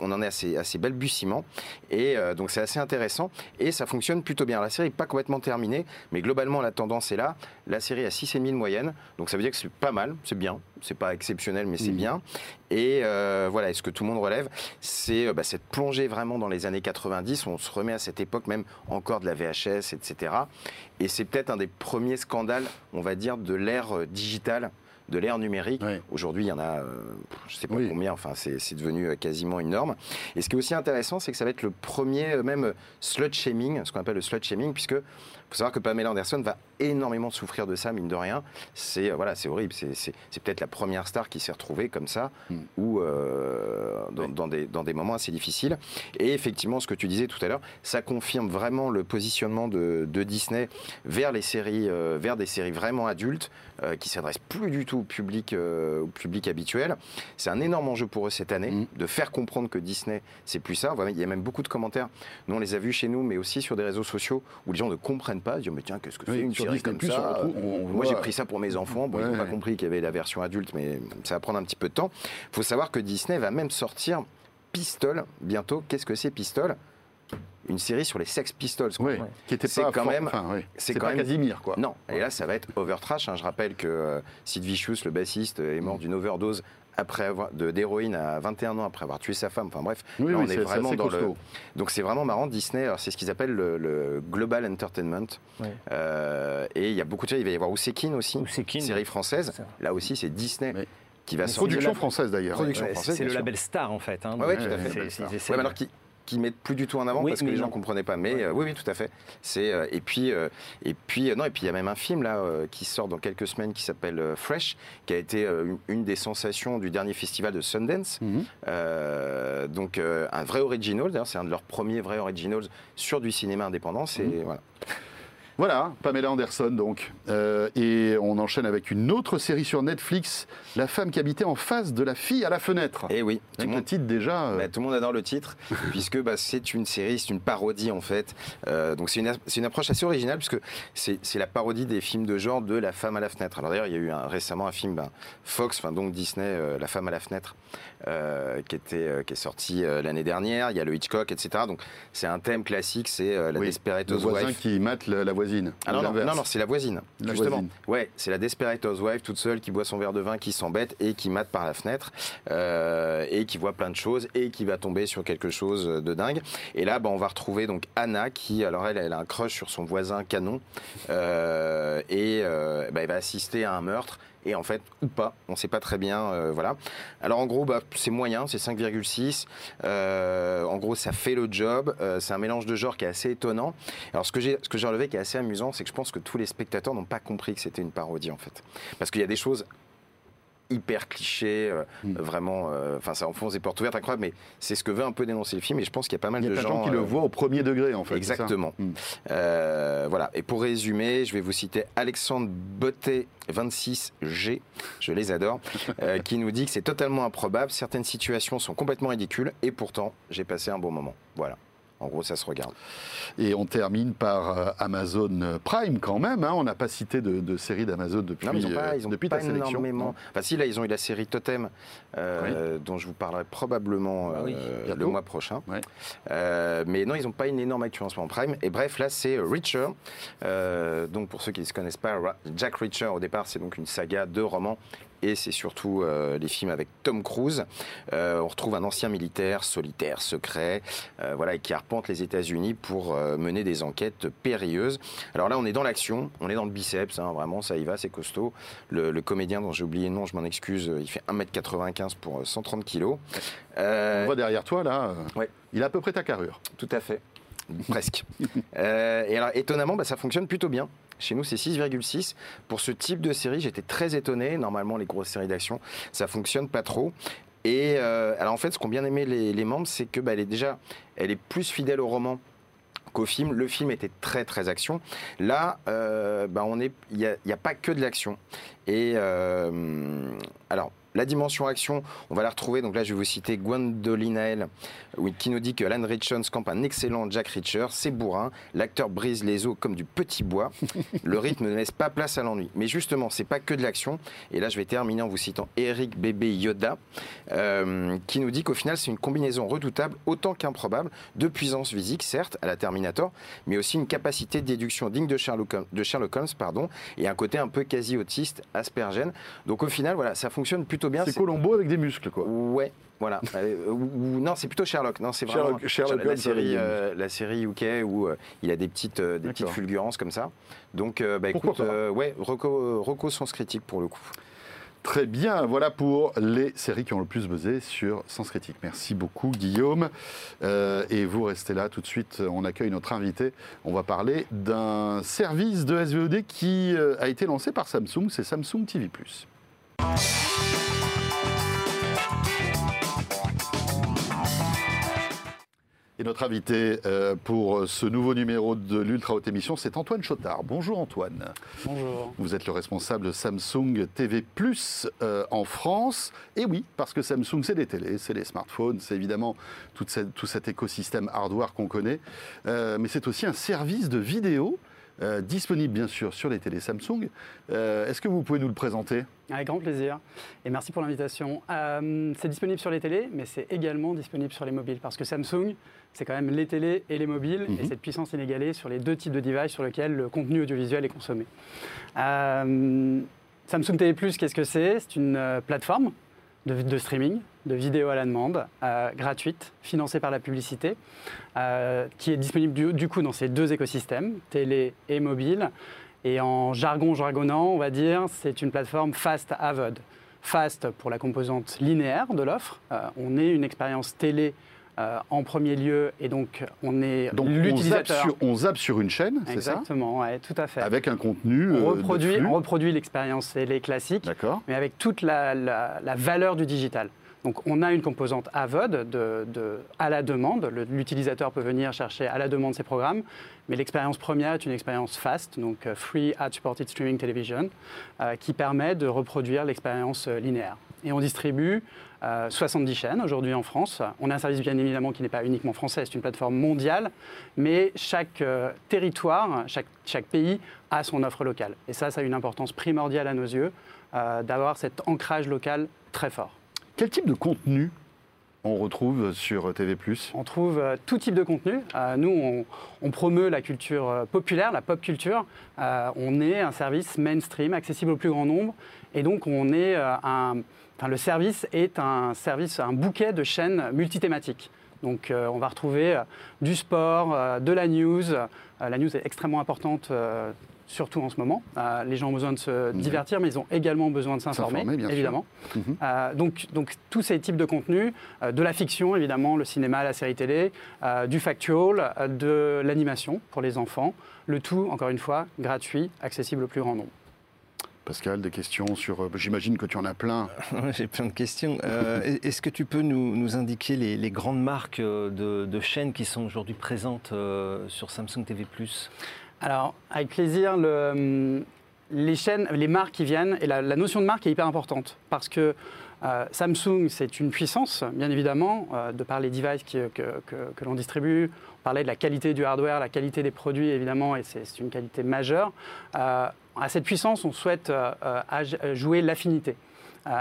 on en est à ses, à ses balbutiements, et euh, donc c'est assez intéressant, et ça fonctionne plutôt bien. La série n'est pas complètement terminée, mais globalement la tendance est là. La série a 6,5 de moyenne, donc ça veut dire que c'est pas mal, c'est bien, c'est pas exceptionnel, mais c'est Mhm. bien. Et euh, voilà, et ce que tout le monde relève, c'est euh, bah, cette plongée vraiment dans les années 90, on se remet à cette époque même encore de la VHS, etc. Et c'est peut-être un des premiers scandales, on va dire, de l'ère digitale de l'ère numérique. Aujourd'hui, il y en a, euh, je ne sais pas Oui. combien, enfin, c'est devenu euh, quasiment une norme. Et ce qui est aussi intéressant, c'est que ça va être le premier, euh, même, slut shaming, ce qu'on appelle le slut shaming, puisque faut savoir que Pamela Anderson va énormément souffrir de ça, mine de rien. C'est euh, voilà, c'est horrible. C'est- peut-être la première star qui s'est retrouvée comme ça, Mm. ou euh, dans, Oui. dans des, dans des moments assez difficiles. Et effectivement, ce que tu disais tout à l'heure, ça confirme vraiment le positionnement de, de Disney vers les séries, euh, vers des séries vraiment adultes, euh, qui s'adressent plus du tout au public, au public habituel. C'est un énorme enjeu pour eux cette année Mm. de faire comprendre que Disney, c'est plus ça. Il y a même beaucoup de commentaires. Nous, on les a vus chez nous, mais aussi sur des réseaux sociaux où les gens ne comprennent pas. Ils disent mais tiens, qu'est-ce que c'est Oui, une série comme ça on retrouve- on- on Moi, voit- j'ai pris ça pour mes enfants. Bon, ils n'ont pas compris qu'il y avait la version adulte, mais ça va prendre un petit peu de temps. Il faut savoir que Disney va même sortir Pistol bientôt. Qu'est-ce que c'est Pistol? Une série sur les Sex Pistols. quoi. Ouais, qui était pas quand for- même- enfin, ouais. c'est quand pas même- Casimir quoi. Non, et là, ça va être overtrash. Hein. Je rappelle que euh, Sid Vicious, le bassiste, est Mm. mort d'une overdose après avoir de d'héroïne à 21 ans après avoir tué sa femme. Enfin bref, Oui, là, oui, on c'est- est vraiment dans le. Donc c'est vraiment marrant. Disney, alors, c'est ce qu'ils appellent le, le global entertainment. Euh, et il y a beaucoup de choses. Il va y avoir Ousekine aussi, Ousekine. série française. Ça. Là aussi, c'est Disney Oui. qui va sortir. Production française d'ailleurs. Production Ouais, française, C'est le label Star en fait. hein. Ouais, tout à fait. Ouais, mais alors qui qui mettent plus du tout en avant Oui, parce que les gens non. comprenaient pas. Mais Ouais. euh, oui, oui, tout à fait. C'est euh, et puis euh, et puis non et puis il y a même un film là qui sort dans quelques semaines qui s'appelle Fresh, qui a été une, des sensations du dernier festival de Sundance. Mhm. Donc un vrai original. D'ailleurs, c'est un de leurs premiers vrais originals sur du cinéma indépendant. C'est Mhm. voilà. Voilà, Pamela Anderson donc. Euh, et on enchaîne avec une autre série sur Netflix, La femme qui habitait en face de la fille à la fenêtre. Et oui, tout le monde le titre déjà. euh, Bah, tout le monde adore le titre, puisque bah, c'est une série, c'est une parodie en fait. Euh, donc c'est une, une approche assez originale, puisque c'est la parodie des films de genre de La femme à la fenêtre. Alors d'ailleurs, il y a eu un- récemment un film ben, Fox, enfin donc Disney, La femme à la fenêtre, euh, qui, était, euh, qui est sorti euh, l'année dernière. Il y a le Hitchcock, etc. Donc c'est un thème classique, c'est la oui, Desperate le voisin Housewife. qui mate la, la voisine. Ah non, non, non, non, c'est la voisine, La justement. voisine. Ouais, c'est la Desperate Housewife toute seule qui boit son verre de vin, qui s'embête et qui mate par la fenêtre euh, et qui voit plein de choses et qui va tomber sur quelque chose de dingue. Et là, bah, on va retrouver donc Anna qui, alors elle, elle a un crush sur son voisin canon euh, et bah, elle va assister à un meurtre. Et en fait, ou pas, on ne sait pas très bien. euh, voilà. Alors en gros, bah, c'est moyen, c'est 5,6. Euh, en gros, ça fait le job. Euh, c'est un mélange de genres qui est assez étonnant. Alors ce que j'ai ce que j'ai relevé qui est assez amusant, c'est que je pense que tous les spectateurs n'ont pas compris que c'était une parodie en fait, parce qu'il y a des choses hyper clichés, euh, Mm. vraiment, euh, enfin ça enfonce des portes ouvertes incroyables, mais c'est ce que veut un peu dénoncer le film et je pense qu'il y a pas mal y a de gens gens qui le euh, voient au premier degré en fait. Exactement. Mm. Voilà. Et pour résumer, je vais vous citer Alexandre Bottet 26G, je les adore, qui nous dit que c'est totalement improbable. Certaines situations sont complètement ridicules et pourtant j'ai passé un bon moment. Voilà. En gros, ça se regarde. Et on termine par euh, Amazon Prime quand même. hein. On n'a pas cité de, de série d'Amazon depuis, Non, ils euh, pas, ils ont depuis pas ta sélection. énormément. Enfin, si, là, ils ont eu la série Totem, euh, dont je vous parlerai probablement Ah oui, euh, le mois prochain. Ouais. Euh, mais non, ils n'ont pas une énorme actu en ce moment en Prime. Et bref, là, c'est Reacher. Euh, donc, pour ceux qui ne se connaissent pas, Jack Reacher, au départ, c'est donc une saga de romans. Et c'est surtout euh, les films avec Tom Cruise. Euh, on retrouve un ancien militaire solitaire, secret, euh, voilà, qui arpente les États-Unis pour mener des enquêtes périlleuses. Alors là, on est dans l'action, on est dans le biceps, hein, vraiment, ça y va, c'est costaud. Le, le comédien dont j'ai oublié le nom, je m'en excuse, il fait 1m95 pour euh, 130 kilos. On voit derrière toi, là, Ouais. il a à peu près ta carrure. tout à fait. Presque. Et alors, étonnamment, bah, ça fonctionne plutôt bien. Chez nous, c'est 6,6. Pour ce type de série, j'étais très étonné. Normalement, les grosses séries d'action, ça fonctionne pas trop. Et euh, alors, en fait, ce qu'ont bien aimé les, membres, c'est que bah, elle est déjà, elle est plus fidèle au roman qu'au film. Le film était très très action. Là, euh, bah, on est, il n'y a pas que de l'action. Et euh, alors. La dimension action, on va la retrouver. Donc là, je vais vous citer Gwendoline oui, qui nous dit que Alan Richards campe un excellent Jack Reacher. C'est bourrin. L'acteur brise les os comme du petit bois. Le rythme ne laisse pas place à l'ennui. Mais justement, c'est pas que de l'action. Et là, je vais terminer en vous citant Eric Bébé Yoda, euh, qui nous dit qu'au final, c'est une combinaison redoutable, autant qu'improbable, de puissance physique, certes, à la Terminator, mais aussi une capacité de déduction digne de Sherlock Holmes, de Sherlock Holmes pardon, et un côté un peu quasi autiste, aspergène. Donc au final, voilà, ça fonctionne plutôt bien. C'est Colombo avec des muscles, quoi. Ouais, voilà. Euh, ou- non, c'est plutôt Sherlock. Non, c'est vraiment Sherlock- Sherlock la, série, euh, la série UK où euh, il a des petites, euh, des petites fulgurances comme ça. Donc, bah, écoute, ouais, reco, reco sens critique pour le coup. Très bien, voilà pour les séries qui ont le plus buzzé sur Sens Critique. Merci beaucoup Guillaume. Euh, et vous restez là tout de suite, on accueille notre invité. On va parler d'un service de SVOD qui a été lancé par Samsung, c'est Samsung TV ⁇ Et notre invité euh, pour ce nouveau numéro de l'Ultra Haute Émission, c'est Antoine Chotard. Bonjour Antoine. Bonjour. Vous êtes le responsable de Samsung TV Plus euh, en France. Et oui, parce que Samsung, c'est les télés, c'est les smartphones, c'est évidemment tout cet écosystème hardware qu'on connaît. Euh, mais c'est aussi un service de vidéo euh, disponible bien sûr sur les télés Samsung. Euh, Est-ce que vous pouvez nous le présenter? Avec grand plaisir. Et merci pour l'invitation. Euh, c'est disponible sur les télés, mais c'est également disponible sur les mobiles. Parce que Samsung, c'est quand même les télés et les mobiles, Mhm. et cette puissance inégalée sur les deux types de devices sur lesquels le contenu audiovisuel est consommé. Samsung TV Plus, qu'est-ce que c'est? C'est une plateforme de, streaming, de vidéo à la demande, euh, gratuite, financée par la publicité, euh, qui est disponible du, du coup dans ces deux écosystèmes, télé et mobile. Et en jargon jargonnant, on va dire, c'est une plateforme fast AVOD. Fast pour la composante linéaire de l'offre. Euh, on est une expérience télé euh, en premier lieu et donc on est Donc l'utilisateur. on zappe sur une chaîne, c'est ça Exactement, ouais, tout à fait. Avec un contenu. euh, on, de reproduit, flux. on reproduit l'expérience télé classique D'accord. mais avec toute la, la- la valeur du digital. Donc on a une composante AVOD de, de- à la demande. L'utilisateur peut venir chercher à la demande ses programmes, mais l'expérience première est une expérience FAST, donc euh, Free Ad Supported Streaming Television, euh, qui permet de reproduire l'expérience linéaire. Et on distribue euh, 70 chaînes aujourd'hui en France. On a un service bien évidemment qui n'est pas uniquement français, c'est une plateforme mondiale, mais chaque euh, territoire, chaque, chaque pays a son offre locale. Et ça, ça a une importance primordiale à nos yeux, euh, d'avoir cet ancrage local très fort. Quel type de contenu on retrouve sur TV On trouve euh, tout type de contenu. Euh, nous, on, on promeut la culture euh, populaire, la pop culture. Euh, on est un service mainstream, accessible au plus grand nombre. Et donc, on est euh, un, enfin, le service est un service, un bouquet de chaînes multithématiques. Donc, euh, on va retrouver euh, du sport, euh, de la news. La news est extrêmement importante. Surtout en ce moment. Les gens ont besoin de se divertir, mais ils ont également besoin de s'informer, évidemment. Mhm. Donc, donc, tous ces types de contenus, de la fiction évidemment, le cinéma, la série télé, du factual, de l'animation pour les enfants, le tout, encore une fois, gratuit, accessible au plus grand nombre. Pascal, des questions sur. euh, J'imagine que tu en as plein. J'ai plein de questions. Euh, Est-ce que tu peux nous, nous indiquer les, les grandes marques euh, de, de chaînes qui sont aujourd'hui présentes sur Samsung TV Alors, avec plaisir, le, hum, les chaînes, les marques qui viennent, et la, la notion de marque est hyper importante, parce que euh, Samsung, c'est une puissance, bien évidemment, euh, de par les devices qui- que, que- que l'on distribue. On parlait de la qualité du hardware, la qualité des produits évidemment, et c'est une qualité majeure. à cette puissance, on souhaite jouer l'affinité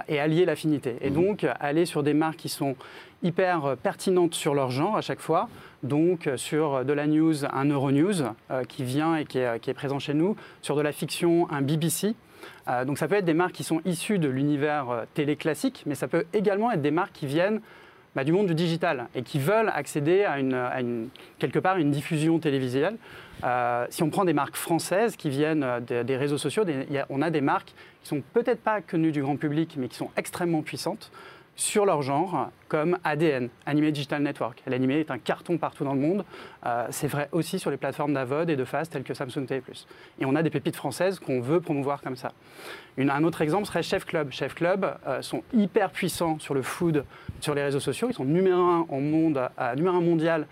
et allier l'affinité. Et mmh. donc aller sur des marques qui sont hyper pertinentes sur leur genre à chaque fois. Donc sur de la news, un Euronews qui vient et qui est, qui est, présent chez nous. Sur de la fiction, un BBC. Euh, donc ça peut être des marques qui sont issues de l'univers euh, télé classique, mais ça peut également être des marques qui viennent bah, du monde du digital et qui veulent accéder à, une, quelque part une diffusion télévisuelle. Euh, si on prend des marques françaises qui viennent des réseaux sociaux, on a des marques qui sont peut-être pas connues du grand public, mais qui sont extrêmement puissantes sur leur genre, comme ADN, Animé Digital Network. L'animé est un carton partout dans le monde. Euh, c'est vrai aussi sur les plateformes d'Avod et de Fast telles que Samsung TV+. Et on a des pépites françaises qu'on veut promouvoir comme ça. un autre exemple serait Chef Club. Chef Club euh, sont hyper puissants sur le food, sur les réseaux sociaux. Ils sont numéro un, au monde, euh, numéro un mondial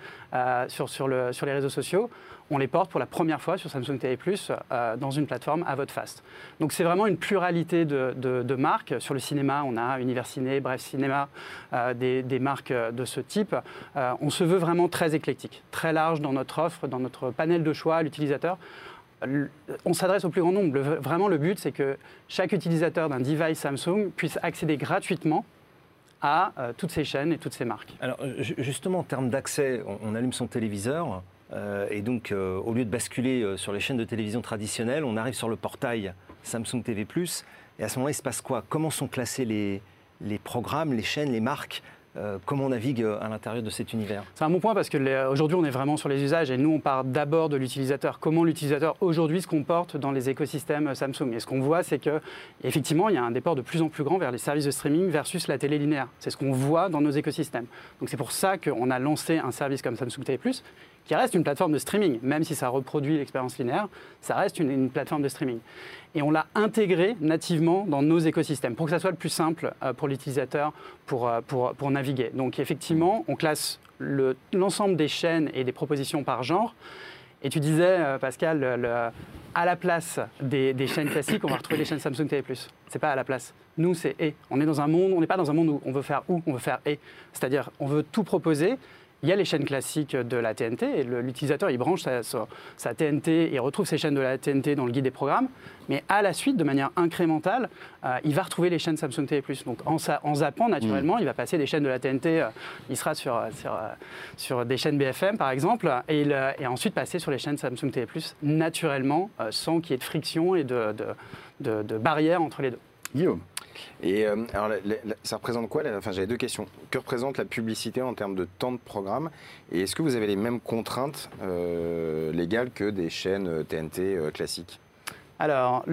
sur les réseaux sociaux on les porte pour la première fois sur Samsung TV Plus euh, dans une plateforme à votre fast. Donc c'est vraiment une pluralité de, marques. Sur le cinéma, on a Univers Ciné, Bref Cinéma, euh, des, marques de ce type. Euh, on se veut vraiment très éclectique, très large dans notre offre, dans notre panel de choix à l'utilisateur. On s'adresse au plus grand nombre. vraiment, le but, c'est que chaque utilisateur d'un device Samsung puisse accéder gratuitement à toutes ces chaînes et toutes ces marques. Alors justement, en termes d'accès, on allume son téléviseur, euh, et donc, euh, au lieu de basculer euh, sur les chaînes de télévision traditionnelles, on arrive sur le portail Samsung TV+. Et à ce moment-là, il se passe quoi? Comment sont classés les, les programmes, les chaînes, les marques? Comment on navigue à l'intérieur de cet univers? C'est un bon point parce qu'aujourd'hui on est vraiment sur les usages et nous on part d'abord de l'utilisateur. Comment l'utilisateur aujourd'hui se comporte dans les écosystèmes Samsung? Et ce qu'on voit c'est qu'effectivement il y a un déport de plus en plus grand vers les services de streaming versus la télé linéaire. C'est ce qu'on voit dans nos écosystèmes. Donc c'est pour ça qu'on a lancé un service comme Samsung TV ⁇ qui reste une plateforme de streaming. Même si ça reproduit l'expérience linéaire, ça reste une, plateforme de streaming. Et on l'a intégré nativement dans nos écosystèmes pour que ça soit le plus simple euh, pour l'utilisateur pour, euh, pour, pour, naviguer. Donc effectivement, on classe l'ensemble des chaînes et des propositions par genre. Et tu disais, euh, Pascal, à la place des, chaînes classiques, on va retrouver les chaînes Samsung TV+. C'est pas à la place. Nous, c'est et. On est dans un monde, on n'est pas dans un monde où on veut faire ou, on veut faire et. C'est-à-dire, on veut tout proposer il y a les chaînes classiques de la TNT et l'utilisateur il branche sa, TNT et retrouve ses chaînes de la TNT dans le guide des programmes. Mais à la suite, de manière incrémentale, euh, il va retrouver les chaînes Samsung TV+. Donc en, en zappant naturellement, mm. il va passer des chaînes de la TNT, euh, il sera sur, sur, euh, sur, des chaînes BFM par exemple, et, il, et, ensuite passer sur les chaînes Samsung TV+, naturellement, sans qu'il y ait de friction et de, de, de, de barrière entre les deux. Guillaume et euh, alors, ça représente quoi Enfin, j'avais deux questions. Que représente la publicité en termes de temps de programme Et est-ce que vous avez les mêmes contraintes euh, légales que des chaînes TNT euh, classiques? Alors,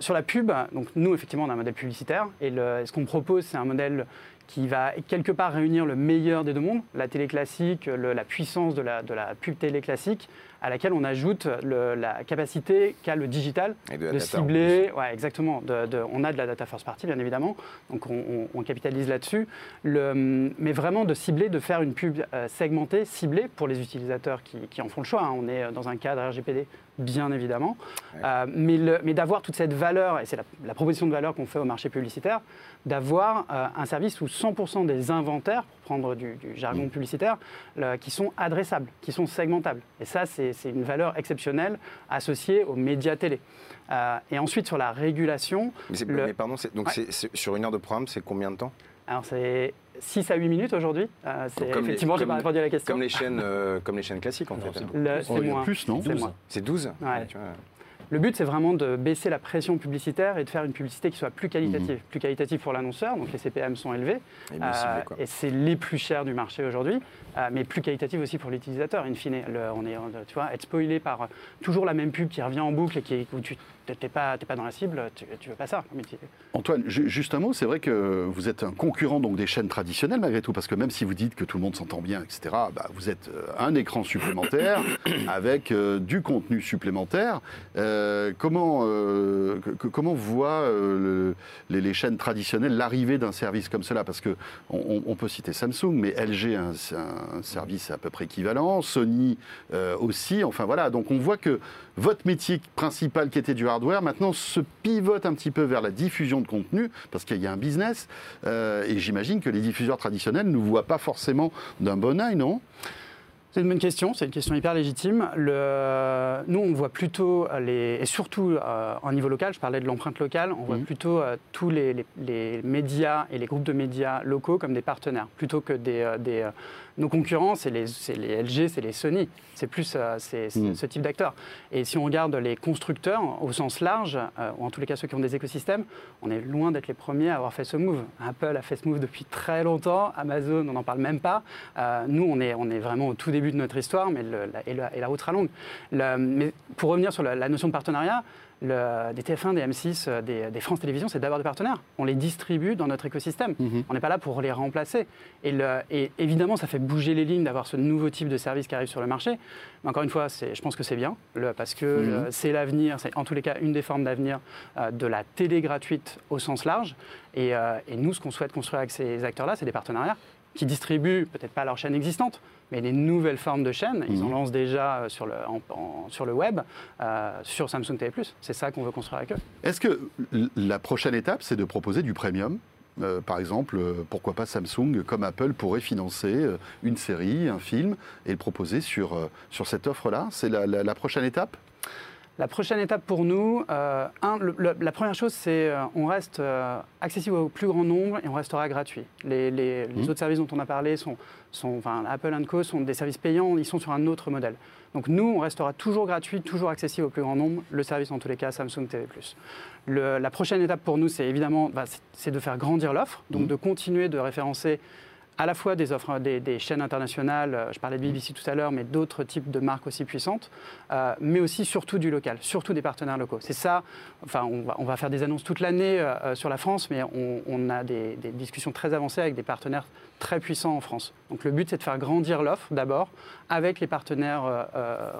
sur la pub, donc nous, effectivement, on a un modèle publicitaire. Et ce qu'on propose, c'est un modèle qui va quelque part réunir le meilleur des deux mondes, la télé classique, la puissance de la pub télé classique, à laquelle on ajoute la capacité qu'a le digital de, cibler. Ouais, exactement. on a de la data first party, bien évidemment, donc on, capitalise là-dessus. mais vraiment de cibler, de faire une pub euh, segmentée, ciblée pour les utilisateurs qui, en font le choix. Hein. On est dans un cadre RGPD, bien évidemment. Euh, mais, d'avoir toute cette valeur, et c'est la, proposition de valeur qu'on fait au marché publicitaire, d'avoir euh, un service où 100% des inventaires, pour prendre du, jargon mm. publicitaire, qui sont adressables, qui sont segmentables. Et ça, c'est une valeur exceptionnelle associée aux médias télé. Euh, et ensuite, sur la régulation... Mais, pardon, donc sur une heure de programme, c'est combien de temps? Alors c'est 6 à 8 minutes aujourd'hui. Euh, effectivement, je n'ai pas répondu à la question. Comme les chaînes, comme les chaînes classiques en fait. C'est moins. plus, non? C'est 12. Ouais. Le but, c'est vraiment de baisser la pression publicitaire et de faire une publicité qui soit plus qualitative. Mhm. Plus qualitative pour l'annonceur, donc les CPM sont élevés. Et, euh, et c'est les plus chers du marché aujourd'hui, euh, mais plus qualitative aussi pour l'utilisateur, in fine. on est, tu vois, être spoilé par toujours la même pub qui revient en boucle et qui, où tu n'es pas, pas dans la cible, tu ne veux pas ça. Antoine, juste un mot, c'est vrai que vous êtes un concurrent donc, des chaînes traditionnelles malgré tout, parce que même si vous dites que tout le monde s'entend bien, etc., bah, vous êtes euh, un écran supplémentaire avec du contenu supplémentaire. Euh, comment, euh, comment voient euh, les, chaînes traditionnelles l'arrivée d'un service comme cela? Parce qu'on on, peut citer Samsung, mais LG a un, service à peu près équivalent, Sony aussi. Enfin voilà, donc on voit que votre métier principal qui était du hardware, maintenant se pivote un petit peu vers la diffusion de contenu, parce qu'il y a un business. et j'imagine que les diffuseurs traditionnels ne voient pas forcément d'un bon oeil, non? C'est une bonne question, c'est une question hyper légitime. Le, nous, on voit plutôt, les, et surtout euh, en niveau local, je parlais de l'empreinte locale, on voit Mhm. plutôt euh, tous les, les- les médias et les groupes de médias locaux comme des partenaires, plutôt que des, euh, des, euh, nos concurrents, c'est les, LG, c'est les Sony. C'est plus euh, c'est- Mhm. ce type d'acteurs. Et si on regarde les constructeurs au sens large, euh, ou en tous les cas ceux qui ont des écosystèmes, on est loin d'être les premiers à avoir fait ce move. Apple a fait ce move depuis très longtemps, Amazon, on n'en parle même pas. Euh, nous, on est, on est vraiment au tout début de notre histoire, mais le- la, et, la, et la route sera longue. Le- mais pour revenir sur la, la notion de partenariat, le- des TF1, des M6, euh, des, des France Télévisions, c'est d'abord des partenaires. On les distribue dans notre écosystème. Mhm. On n'est pas là pour les remplacer. Et, le- et évidemment, ça fait bouger les lignes d'avoir ce nouveau type de service qui arrive sur le marché. Mais encore une fois, je pense que c'est bien, le- parce que Mhm. euh, c'est l'avenir, c'est en tous les cas une des formes d'avenir euh, de la télé gratuite au sens large. Et, euh, et nous, ce qu'on souhaite construire avec ces acteurs-là, c'est des partenariats qui distribuent peut-être pas leur chaîne existante, mais des nouvelles formes de chaînes. Ils en Mhm. lancent déjà euh, sur le, en- en- sur le web, euh, sur Samsung TV+. C'est ça qu'on veut construire avec eux. Est-ce que la prochaine étape, c'est de proposer du premium? Euh, par exemple, euh, pourquoi pas Samsung, comme Apple, pourrait financer euh, une série, un film, et le proposer sur, sur cette offre-là? C'est la, la- la prochaine étape? La prochaine étape pour nous, euh, un, le- le- la première chose, c'est euh, on reste euh, accessible au plus grand nombre et on restera gratuit. Les, les- les Mhm. autres services dont on a parlé sont, sont enfin, Apple Co sont des services payants, ils sont sur un autre modèle. Donc nous, on restera toujours gratuit, toujours accessible au plus grand nombre. Le service, en tous les cas, Samsung TV+. Le- la prochaine étape pour nous, c'est évidemment, bah, c'est- de faire grandir l'offre, donc Mhm. de continuer de référencer à la fois des offres, des, chaînes internationales, euh, je parlais de BBC tout à l'heure, mais d'autres types de marques aussi puissantes, euh, mais aussi surtout du local, surtout des partenaires locaux. C'est ça, enfin on va, faire des annonces toute l'année euh, sur la France, mais on, on a des, discussions très avancées avec des partenaires très puissants en France. Donc le but c'est de faire grandir l'offre d'abord avec les partenaires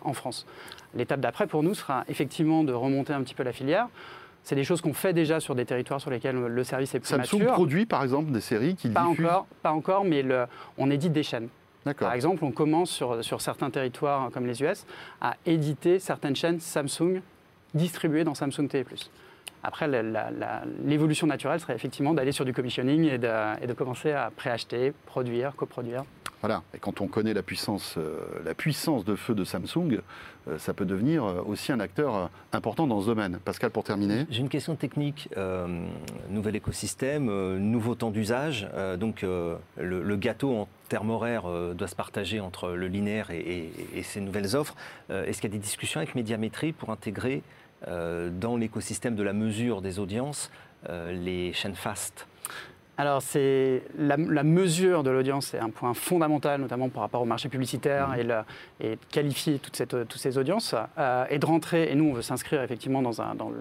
en France. L'étape d'après pour nous sera effectivement de remonter un petit peu la filière. C'est des choses qu'on fait déjà sur des territoires sur lesquels le service est plus Samsung mature. produit, par exemple, des séries qu'il Pas diffuse encore, pas encore, mais le- on édite des chaînes. Par exemple, on commence sur, sur certains territoires comme les US à éditer certaines chaînes Samsung distribuées dans Samsung TV+. Après, l'évolution naturelle serait effectivement d'aller sur du commissioning et de, et de commencer à préacheter, produire, coproduire. Voilà. Et quand on connaît la puissance, euh, la puissance de feu de Samsung, euh, ça peut devenir euh, aussi un acteur important dans ce domaine. Pascal, pour terminer J'ai une question technique. Euh, nouvel écosystème, euh, nouveau temps d'usage. Euh, donc euh, le, le gâteau en termes horaires euh, doit se partager entre le linéaire et, et- et ces nouvelles offres. Euh, Est-ce qu'il y a des discussions avec Médiamétrie pour intégrer euh, dans l'écosystème de la mesure des audiences euh, les chaînes fast Alors, c'est la, la mesure de l'audience, c'est un point fondamental, notamment par rapport au marché publicitaire et, le- et de qualifier toute cette, toutes ces audiences euh, et de rentrer. Et nous, on veut s'inscrire effectivement dans, un, dans le,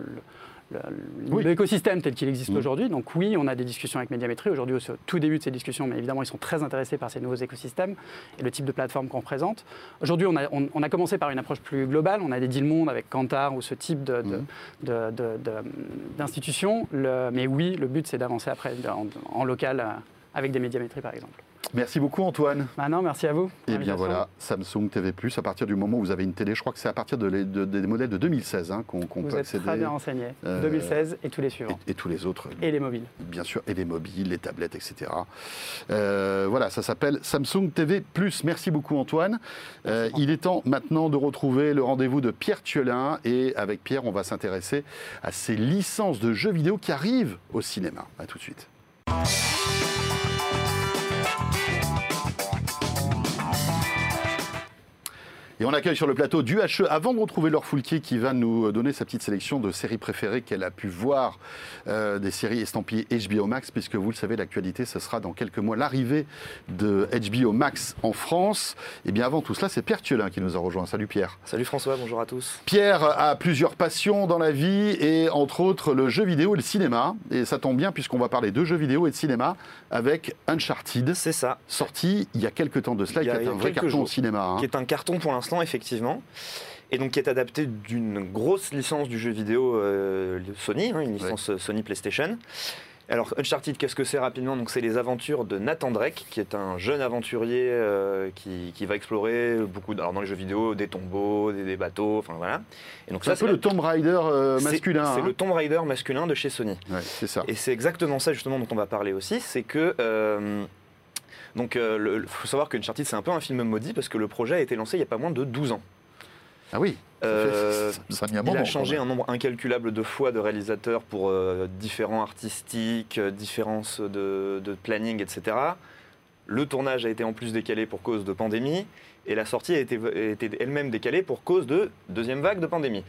Oui. l'écosystème tel qu'il existe Mhm. aujourd'hui. Donc oui, on a des discussions avec Médiamétrie aujourd'hui au tout début de ces discussions, mais évidemment, ils sont très intéressés par ces nouveaux écosystèmes et le type de plateforme qu'on présente. Aujourd'hui, on a, on- on a commencé par une approche plus globale. On a des deals monde avec Kantar ou ce type de- de- d'institutions. Mais oui, le but, c'est d'avancer après en, en local euh, avec des médiamétries, par exemple. Merci beaucoup, Antoine. Bah non, merci à vous. Et bien Invitation. voilà, Samsung TV+, à partir du moment où vous avez une télé, je crois que c'est à partir de les- de- des modèles de 2016 hein, qu'on qu'on Vous peut êtes accéder. très bien renseigné. Euh, 2016 et tous les suivants. Et, et tous les autres, Et les mobiles. bien sûr, et les mobiles, les tablettes, etc. Euh, voilà, ça s'appelle Samsung TV+. Merci beaucoup Antoine. Euh, il est temps maintenant de retrouver le rendez-vous de Pierre Thiolin. Et avec Pierre, on va s'intéresser à ces licences de jeux vidéo qui arrivent au cinéma. A tout de suite. Yeah. Et on accueille sur le plateau du HE, avant de retrouver Laure Foulquier qui va nous donner sa petite sélection de séries préférées qu'elle a pu voir, euh, des séries estampillées HBO Max, puisque vous le savez, l'actualité, ce sera dans quelques mois l'arrivée de HBO Max en France. Et bien avant tout cela, c'est Pierre Thiolin qui nous a rejoint. Salut Pierre. Salut François, bonjour à tous. Pierre a plusieurs passions dans la vie et entre autres le jeu vidéo et le cinéma. Et ça tombe bien puisqu'on va parler de jeux vidéo et de cinéma avec Uncharted, C'est ça, sorti il y a quelques temps de cela, Il y qui est un vrai carton au cinéma. hein. qui est un carton pour l'instant, effectivement, et donc qui est adapté d'une grosse licence du jeu vidéo euh, Sony, hein, une licence euh, Sony PlayStation. Alors Uncharted, qu'est-ce que c'est rapidement? Donc c'est les aventures de Nathan Drake, qui est un jeune aventurier euh, qui, qui va explorer beaucoup, alors dans les jeux vidéo, des tombeaux, des, des bateaux, enfin voilà. Et donc C'est un peu c'est le Tomb Raider euh, masculin. C'est hein. le Tomb Raider masculin de chez Sony. Ouais, c'est ça. Et c'est exactement ça justement dont on va parler aussi, c'est que euh, Donc il faut savoir que Uncharted c'est un peu un film maudit parce que le projet a été lancé il n'y a pas moins de 12 ans. Ah oui Euh, ça a mis un il moment, a changé un nombre incalculable de fois de réalisateurs pour euh, différents artistiques, euh, différences de, de planning, etc. Le tournage a été en plus décalé pour cause de pandémie et la sortie a été, elle-même décalée pour cause de deuxième vague de pandémie.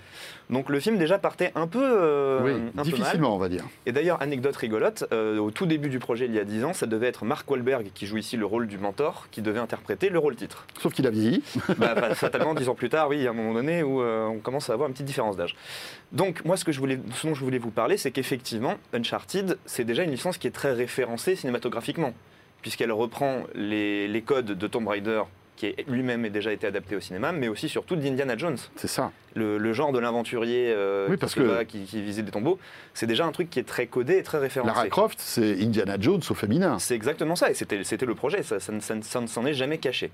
Donc le film déjà partait un peu, euh, Oui, un peu difficilement, on va dire. Et d'ailleurs, anecdote rigolote, euh, au tout début du projet, il y a 10 ans, ça devait être Mark Wahlberg, qui joue ici le rôle du mentor, qui devait interpréter le rôle titre. Sauf qu'il a vieilli. Bah, fatalement, dix ans plus tard, oui, il y a un moment donné où euh, on commence à avoir une petite différence d'âge. Donc, moi, ce, que je voulais, ce dont je voulais vous parler, c'est qu'effectivement, Uncharted, c'est déjà une licence qui est très référencée cinématographiquement, puisqu'elle reprend les, les codes de Tomb Raider, qui lui-même est déjà été adapté au cinéma, mais aussi surtout d'Indiana Jones. C'est ça. Le, le genre de l'aventurier euh, Oui, qui parce que- bat, qui, qui visite des tombeaux, c'est déjà un truc qui est très codé et très référencé. Lara Croft, c'est Indiana Jones au féminin. C'est exactement ça, et c'était le projet, ça, ça ne- ça ne ça ne s'en est jamais caché.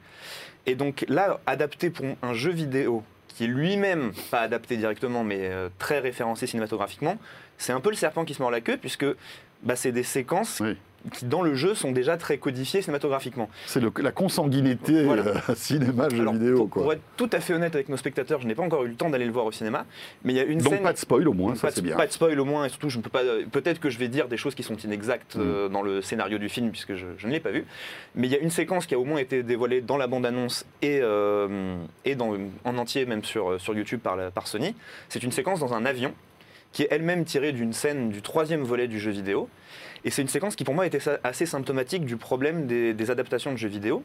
Et donc là, adapté pour un jeu vidéo qui est lui-même pas adapté directement, mais euh, très référencé cinématographiquement, c'est un peu le serpent qui se mord la queue, puisque bah, c'est des séquences Oui. Qui, dans le jeu, sont déjà très codifiées cinématographiquement. C'est la consanguinité Voilà. euh, cinéma, jeu Alors, vidéo. pour, quoi. pour être tout à fait honnête avec nos spectateurs, je n'ai pas encore eu le temps d'aller le voir au cinéma, mais il y a une Donc scène... pas de spoil au moins, ça c'est bien. pas de spoil au moins, et surtout, je ne peux pas. Peut-être que je vais dire des choses qui sont inexactes Mm. euh, dans le scénario du film, puisque je, je ne l'ai pas vu. Mais il y a une séquence qui a au moins été dévoilée dans la bande-annonce et, euh, et dans, en entier, même sur, sur YouTube par, la- par Sony. C'est une séquence dans un avion qui est elle-même tirée d'une scène du troisième volet du jeu vidéo. Et c'est une séquence qui, pour moi, était assez symptomatique du problème des, des adaptations de jeux vidéo.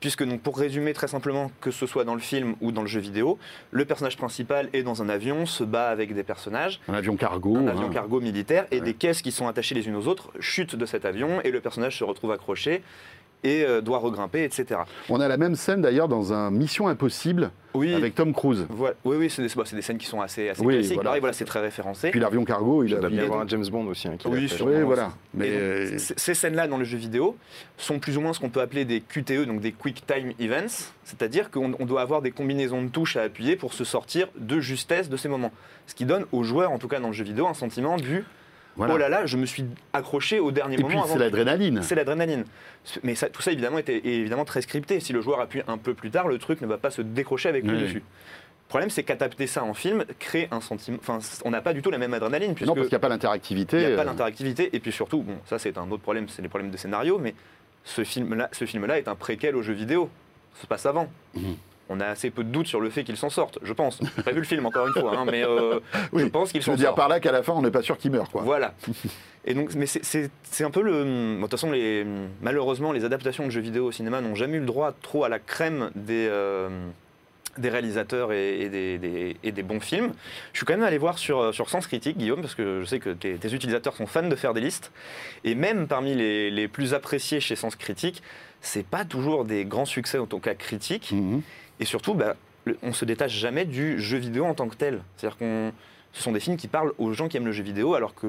Puisque, donc, pour résumer très simplement, que ce soit dans le film ou dans le jeu vidéo, le personnage principal est dans un avion, se bat avec des personnages, Un avion cargo. un hein. avion cargo militaire et Ouais. des caisses qui sont attachées les unes aux autres chutent de cet avion et le personnage se retrouve accroché et euh, doit regrimper, etc. On a la même scène d'ailleurs dans un Mission Impossible Oui, avec Tom Cruise. voilà. oui, oui, c'est des, bon, c'est des scènes qui sont assez, assez Oui, classiques. voilà. Pareil, voilà, c'est très référencé. Puis l'avion cargo, il Il a. bien avoir un James Bond aussi. hein, qui Oui, fait. Oui, voilà. Mais donc, euh, ces scènes-là dans le jeu vidéo sont plus ou moins ce qu'on peut appeler des QTE, donc des Quick Time Events, c'est-à-dire qu'on on doit avoir des combinaisons de touches à appuyer pour se sortir de justesse de ces moments. Ce qui donne aux joueurs, en tout cas dans le jeu vidéo, un sentiment du voilà. oh là là, je me suis accroché au dernier Et moment. puis avant c'est l'adrénaline. C'est l'adrénaline. Mais ça, tout ça, évidemment, était est évidemment très scripté. Si le joueur appuie un peu plus tard, le truc ne va pas se décrocher avec lui Oui, dessus. Le problème, c'est qu'adapter ça en film crée un sentiment. Enfin, on n'a pas du tout la même adrénaline, puisque Non, parce qu'il n'y a pas il l'interactivité. n'y a pas euh, l'interactivité. Et puis surtout, bon, ça, c'est un autre problème, c'est les problèmes de scénario, mais ce film-là ce film -là est un préquel au jeu vidéo. Ça se passe avant. Mhm. On a assez peu de doutes sur le fait qu'il s'en sorte, je pense. J'ai pas vu le film, encore une fois, hein, mais euh, je pense qu'il s'en veux dire sort. par là qu'à la fin, on n'est pas sûr qu'il meurt. Quoi. Voilà. Et donc, mais c'est- un peu le. bon, De toute façon, les, malheureusement, les adaptations de jeux vidéo au cinéma n'ont jamais eu le droit trop à la crème des, euh, des réalisateurs et, et des, des- et des bons films. Je suis quand même allé voir sur, sur Sens Critique, Guillaume, parce que je sais que tes, tes utilisateurs sont fans de faire des listes. Et même parmi les, les plus appréciés chez Sens Critique, c'est pas toujours des grands succès, en tout cas critiques. Mhm. Et surtout, bah, on se détache jamais du jeu vidéo en tant que tel. C'est-à-dire qu'on, ce sont des films qui parlent aux gens qui aiment le jeu vidéo, alors que,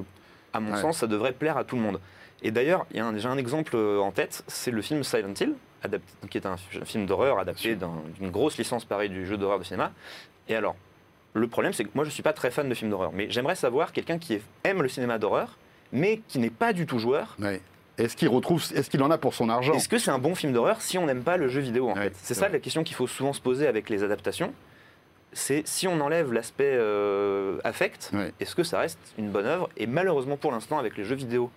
à mon Ouais. sens, ça devrait plaire à tout le monde. Et d'ailleurs, il y a un- j'ai un exemple euh, en tête, c'est le film Silent Hill, adapté- qui est un, film d'horreur adapté d'un- d'une grosse licence pareille du jeu d'horreur de cinéma. Et alors, le problème, c'est que moi, je suis pas très fan de films d'horreur, mais j'aimerais savoir quelqu'un qui aime le cinéma d'horreur, mais qui n'est pas du tout joueur. Ouais. Est-ce qu'il retrouve, est-ce qu'il en a pour son argent Est-ce que c'est un bon film d'horreur si on n'aime pas le jeu vidéo en Ouais, fait? C'est ça vrai. la question qu'il faut souvent se poser avec les adaptations. C'est si on enlève l'aspect euh, affect, Ouais. est-ce que ça reste une bonne œuvre? Et malheureusement pour l'instant avec les jeux vidéo,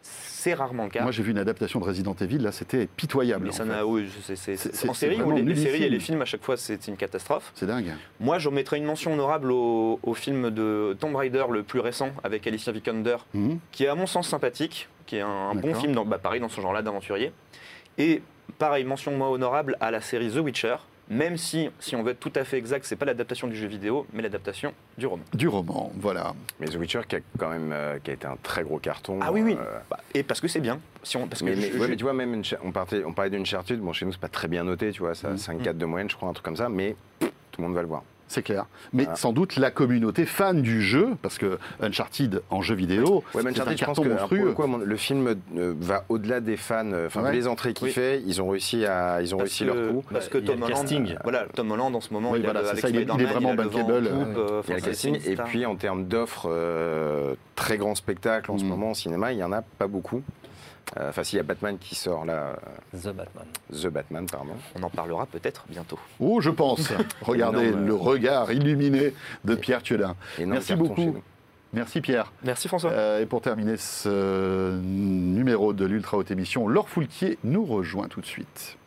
c'est rarement le cas. Moi, j'ai vu une adaptation de Resident Evil, là, c'était pitoyable. mais ça n'a oui, c'est- en série ou vraiment les, séries et les films à chaque fois c'est une catastrophe. C'est dingue. Moi je mettrais une mention honorable au, au film de Tomb Raider le plus récent avec Alicia Vikander Mhm. qui est à mon sens sympathique, qui est un, un bon film, dans, bah, pareil dans ce genre-là d'aventurier. Et pareil, mention moi honorable à la série The Witcher, même si, si on veut être tout à fait exact, c'est pas l'adaptation du jeu vidéo, mais l'adaptation du roman. Du roman, voilà. Mais The Witcher qui a quand même euh, qui a été un très gros carton. Ah oui, oui. euh, Bah, et parce que c'est bien. Si on, parce que mais, mais- je- ouais, je- mais tu vois, même une on, partait, on parlait d'une chartude, bon, chez nous, c'est pas très bien noté, tu vois, ça a Mhm. 5-4 de moyenne, je crois, un truc comme ça, mais pff, tout le monde va le voir. C'est clair. Mais Voilà. sans doute la communauté fan du jeu, parce que Uncharted en jeu vidéo, Ouais, c'est un Uncharted, je pense que monstrueux. le coup, mon- le film euh, va au-delà des fans. euh, Enfin, Ouais. les entrées qu'il Oui. fait, ils ont réussi à, ils ont parce réussi que, leur coup. parce que y Tom Holland, voilà, Tom Holland en ce moment, Oui, il, a voilà, le- c'est avec ça, il est- il est Spider-Man, vraiment bankable. euh, Il y a le casting, et puis en termes d'offres, euh, très grand spectacle en ce Mhm. moment au cinéma, il n'y en a pas beaucoup. Euh, Enfin, s'il y a Batman qui sort là, The Batman. euh, The Batman, pardon. On en parlera peut-être bientôt. Oh, je pense. Regardez Énorme. le regard illuminé de Pierre. Énorme Merci beaucoup. nous. Merci Pierre. Merci François. Euh, et pour terminer ce numéro de l'Ultra Haute Émission, Laure Foulquier nous rejoint tout de suite.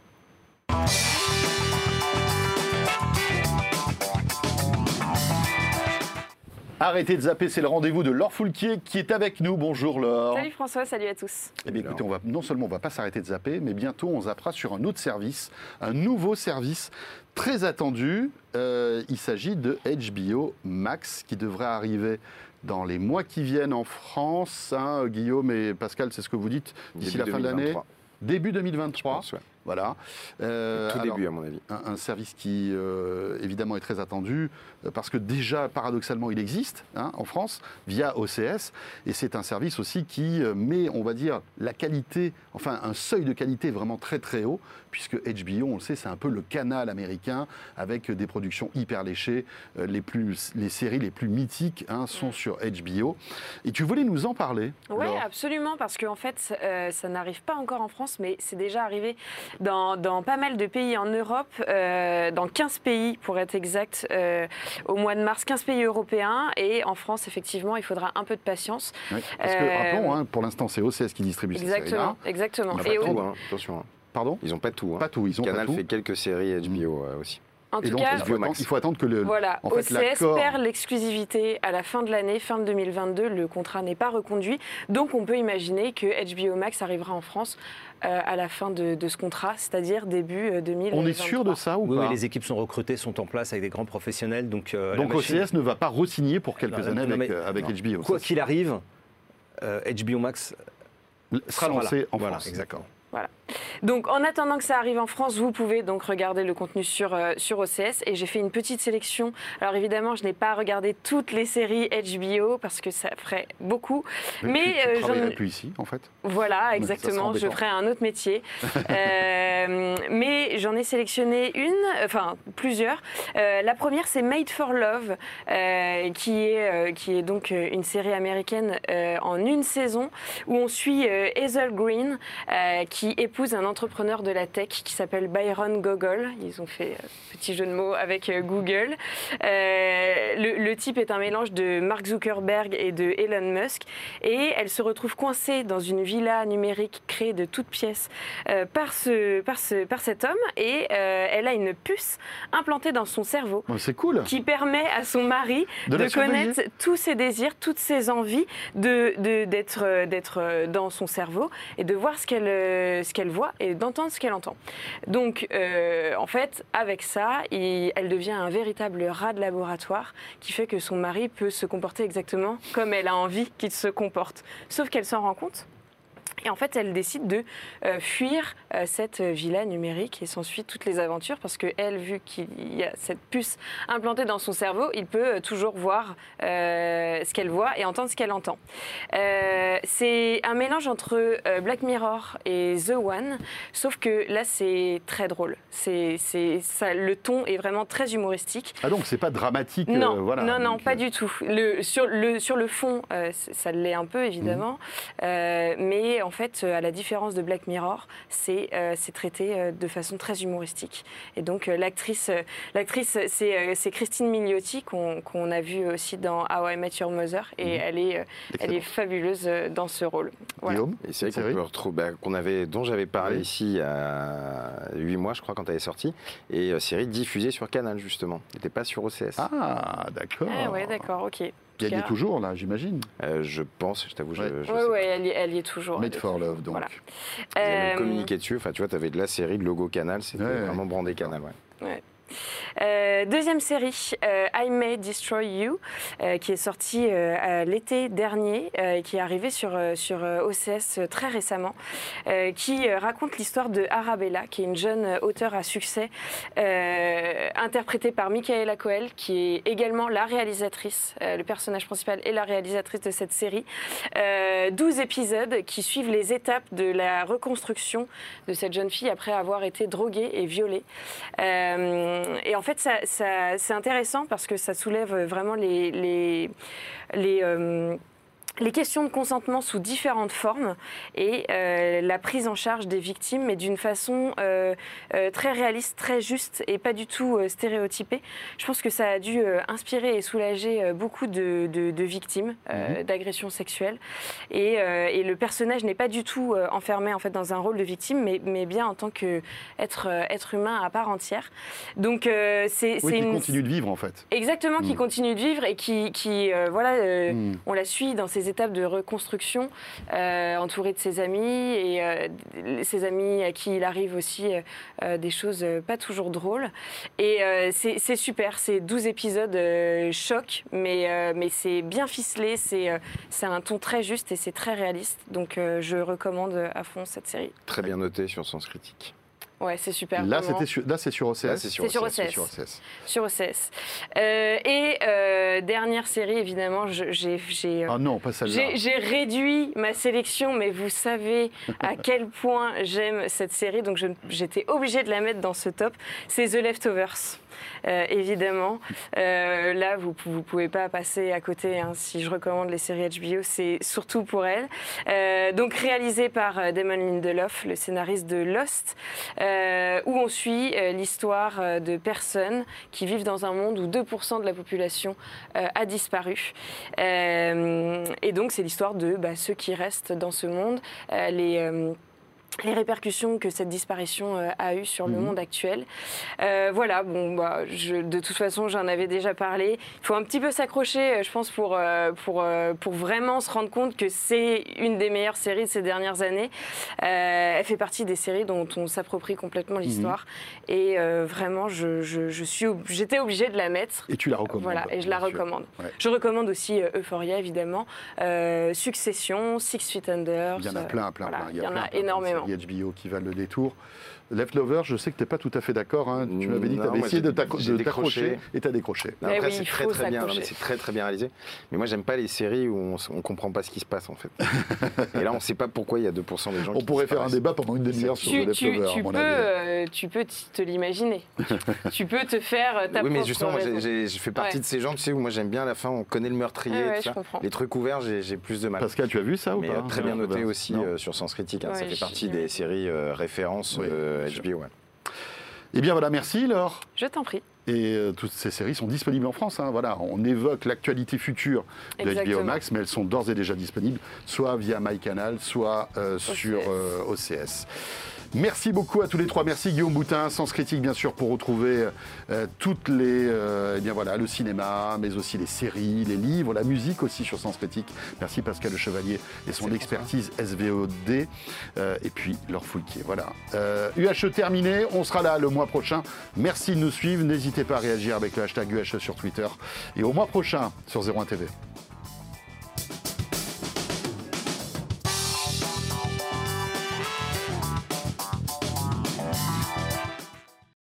Arrêtez de zapper, c'est le rendez-vous de Laure Foulquier qui est avec nous. Bonjour Laure. Salut François, salut à tous. Eh bien, écoutez, on va, non seulement on va pas s'arrêter de zapper, mais bientôt on zappera sur un autre service, un nouveau service très attendu. Euh, il s'agit de HBO Max qui devrait arriver dans les mois qui viennent en France. hein. Guillaume et Pascal, c'est ce que vous dites d'ici la fin de l'année 2023, Début je 2023. pense, ouais. Voilà. Euh, Tout alors, début, à mon avis. un, un service qui euh, évidemment est très attendu euh, parce que déjà paradoxalement il existe hein, en France via OCS et c'est un service aussi qui met on va dire la qualité enfin un seuil de qualité vraiment très très haut puisque HBO on le sait c'est un peu le canal américain avec des productions hyper léchées les plus les séries les plus mythiques hein, sont sur HBO et tu voulais nous en parler Oui, absolument, parce qu'en fait, euh, ça n'arrive pas encore en France, mais c'est déjà arrivé dans, dans pas mal de pays en Europe, euh, dans 15 pays pour être exact, euh, au mois de mars, 15 pays européens, et en France, effectivement, il faudra un peu de patience. Oui, parce que Euh, rappelons hein, pour l'instant c'est OCS qui distribue ces séries Exactement, exactement. Ils Et n'ont au- pas tout, hein, attention. hein. pardon? Ils n'ont pas tout. hein. pas tout ils ont Canal pas tout fait quelques séries HBO euh, aussi. En et tout donc cas, il faut, attendre, Max. il faut attendre que le Voilà, en fait, OCS perd l'exclusivité à la fin de l'année, fin de 2022. Le contrat n'est pas reconduit. Donc on peut imaginer que HBO Max arrivera en France euh, à la fin de, de ce contrat, c'est-à-dire début euh, 2023. On est sûr de ça ou Oui, pas oui, les équipes sont recrutées, sont en place avec des grands professionnels. Donc, euh, la Donc machine- OCS ne va pas re-signer pour quelques Non, années non, avec, mais- euh, avec non. HBO. Quoi qu'il arrive, euh, HBO Max sera sera lancé là. en Voilà, France. exactement. Donc en attendant que ça arrive en France, vous pouvez donc regarder le contenu sur, euh, sur OCS et j'ai fait une petite sélection. Alors évidemment, je n'ai pas regardé toutes les séries HBO parce que ça ferait beaucoup. Mais, tu, tu euh, travaillerais plus ici, en fait. Voilà, exactement. Je ferai un autre métier. Euh, mais j'en ai sélectionné une, enfin plusieurs. Euh, la première, c'est Made for Love, qui, est, qui est donc une série américaine en une saison où on suit Hazel Green, euh, qui épouse un entrepreneur de la tech qui s'appelle Byron Gogol. Ils ont fait euh, petit jeu de mots avec euh, Google. Euh, le, le type est un mélange de Mark Zuckerberg et de Elon Musk. Et elle se retrouve coincée dans une villa numérique créée de toutes pièces euh, par, ce, par, ce, par cet homme. Et euh, elle a une puce implantée dans son cerveau c'est cool. qui permet à son mari De de, la surveiller. connaître tous ses désirs, toutes ses envies, de- d'être, d'être dans son cerveau et de voir ce qu'elle, euh, ce qu'elle voit et d'entendre ce qu'elle entend. Donc, euh, en fait, avec ça, elle devient un véritable rat de laboratoire qui fait que son mari peut se comporter exactement comme elle a envie qu'il se comporte. Sauf qu'elle s'en rend compte. Et en fait, elle décide de euh, fuir euh, cette villa numérique et s'ensuit toutes les aventures parce que elle, vu qu'il y a cette puce implantée dans son cerveau, il peut euh, toujours voir euh, ce qu'elle voit et entendre ce qu'elle entend. Euh, c'est un mélange entre euh, Black Mirror et The One, sauf que là, c'est très drôle. C'est, c'est, ça, le ton est vraiment très humoristique. Ah donc c'est pas dramatique. euh, Non, voilà. non, non, Donc, pas euh, du tout. Le, sur, le, sur le fond, euh, ça l'est un peu évidemment, Euh, mais en fait, euh, à la différence de Black Mirror, c'est euh, traité euh, de façon très humoristique. Et donc euh, l'actrice, euh, l'actrice, c'est euh, Christine Milioti qu'on a vu aussi dans How I Met Your Mother, et elle est, euh, elle est fabuleuse euh, dans ce rôle. Voilà. Guillaume, Et c'est vrai qu'on retrouver, bah, qu'on avait, dont j'avais parlé Oui. ici il y a 8 mois, je crois, quand elle est sortie. Et euh, série diffusée sur Canal, justement. Elle n'était pas sur OCS. Ah, d'accord. Ah ouais, d'accord, ok. Tout Gagnez cas, toujours, là, j'imagine. Euh, je pense, je t'avoue, je, Ouais. je Ouais, sais ouais, elle y, elle y est toujours. Made elle est for. Love, donc. Voilà. Même Euh, communiqué dessus. Enfin, tu vois, tu avais de la série, de logo Canal. C'était Ouais. vraiment brandé Canal. Ouais. Euh, deuxième série, euh, I May Destroy You, euh, qui est sortie l'été dernier, et qui est arrivée sur, sur OCS très récemment, qui raconte l'histoire de Arabella, qui est une jeune auteure à succès, interprétée par Michaela Coel, qui est également la réalisatrice, le personnage principal et la réalisatrice de cette série. Euh, 12 épisodes qui suivent les étapes de la reconstruction de cette jeune fille après avoir été droguée et violée. Et en fait, ça, c'est intéressant parce que ça soulève vraiment les, euh, les questions de consentement sous différentes formes et euh, la prise en charge des victimes, mais d'une façon euh, euh, très réaliste, très juste et pas du tout stéréotypée. Je pense que ça a dû inspirer et soulager beaucoup de, de- de victimes euh, d'agressions sexuelles. Et, et le personnage n'est pas du tout enfermé en fait dans un rôle de victime, mais, mais bien en tant qu'être être humain à part entière. Donc c'est Oui, c'est qui une continue de vivre en fait. Exactement, qui Mm. continue de vivre et qui, qui voilà, Mm. on la suit dans ses de reconstruction, euh, entourée de ses amis et euh, ses amis à qui il arrive aussi euh, des choses pas toujours drôles. Et c'est super, c'est 12 épisodes choc, mais, mais c'est bien ficelé, c'est un ton très juste et c'est très réaliste. Donc je recommande à fond cette série. Très bien noté sur Sens Critique. Ouais, c'est super. Là, c'était sur, là, c'est sur OCS. Là, c'est sur C'est sur OCS. Sur OCS. sur OCS. Euh, et euh, dernière série, évidemment, j'ai j'ai, euh, Ah non, pas celle-là. J'ai j'ai réduit ma sélection, mais vous savez à quel point j'aime cette série, donc je- j'étais obligée de la mettre dans ce top. C'est The Leftovers. Euh, évidemment, Euh, là vous vous pouvez pas passer à côté. hein, si je recommande les séries HBO, c'est surtout pour elle. Euh, donc réalisé par Damon Lindelof, le scénariste de Lost, où on suit l'histoire de personnes qui vivent dans un monde où 2% de la population a disparu. Et donc, c'est l'histoire de bah, ceux qui restent dans ce monde, les. Les répercussions que cette disparition euh, a eues sur le Mhm. monde actuel. Euh, voilà, bon, bah, je, de toute façon, j'en avais déjà parlé. Il faut un petit peu s'accrocher, euh, je pense, pour, pour, pour vraiment se rendre compte que c'est une des meilleures séries de ces dernières années. Euh, elle fait partie des séries dont on s'approprie complètement l'histoire. Et euh, vraiment, je, je, je suis, j'étais obligée de la mettre. Et tu la recommandes. Voilà, et je la sûr. recommande. Ouais. Je recommande aussi Euphoria, évidemment, Succession, Six Feet Under. Il y en a plein, plein, voilà, plein. Il y en a plein, énormément. HBO qui valent le détour. Leftover, je sais que tu n'es pas tout à fait d'accord. hein. Tu m'avais dit que tu avais essayé de t'accrocher et tu as décroché. Non, Eh Après, oui, c'est très très bien. non, mais s'accrocher. C'est très très bien réalisé. Mais moi, j'aime pas les séries où on, on comprend pas ce qui se passe en fait. et là, on sait pas pourquoi il y a 2% des gens. On qui pourrait faire un débat pendant une demi-heure sur Tu, The tu- Leftover, tu à mon peux, avis. euh, tu peux te l'imaginer. tu peux te faire euh, ta Oui, mais justement, je fais partie Ouais. de ces gens, tu sais, où moi j'aime bien la fin, on connaît le meurtrier, ouais, ça. Les trucs ouverts, j'ai plus de mal. Pascal, tu as vu ça ou pas euh, très bien The noté aussi sur Sens Critique. hein, ça fait partie des séries références Euh. HBO. ouais. Eh bien voilà, merci Laure. Je t'en prie. Et euh, toutes ces séries sont disponibles en France. hein. Voilà, on évoque l'actualité future de HBO. Max, mais elles sont d'ores et déjà disponibles, soit via MyCanal, soit euh, sur euh, OCS. Merci beaucoup à tous les trois. Merci Guillaume Boutin, Sens Critique bien sûr, pour retrouver euh, toutes les, euh, eh bien voilà, le cinéma, mais aussi les séries, les livres, la musique aussi sur Sens Critique. Merci Pascal Le Chevalier et son expertise SVOD. Euh, et puis Laure Foulquier. Voilà. Euh, UHE terminé. On sera là le mois prochain. Merci de nous suivre. N'hésitez pas à réagir avec le hashtag UHE sur Twitter. Et au mois prochain sur 01 TV.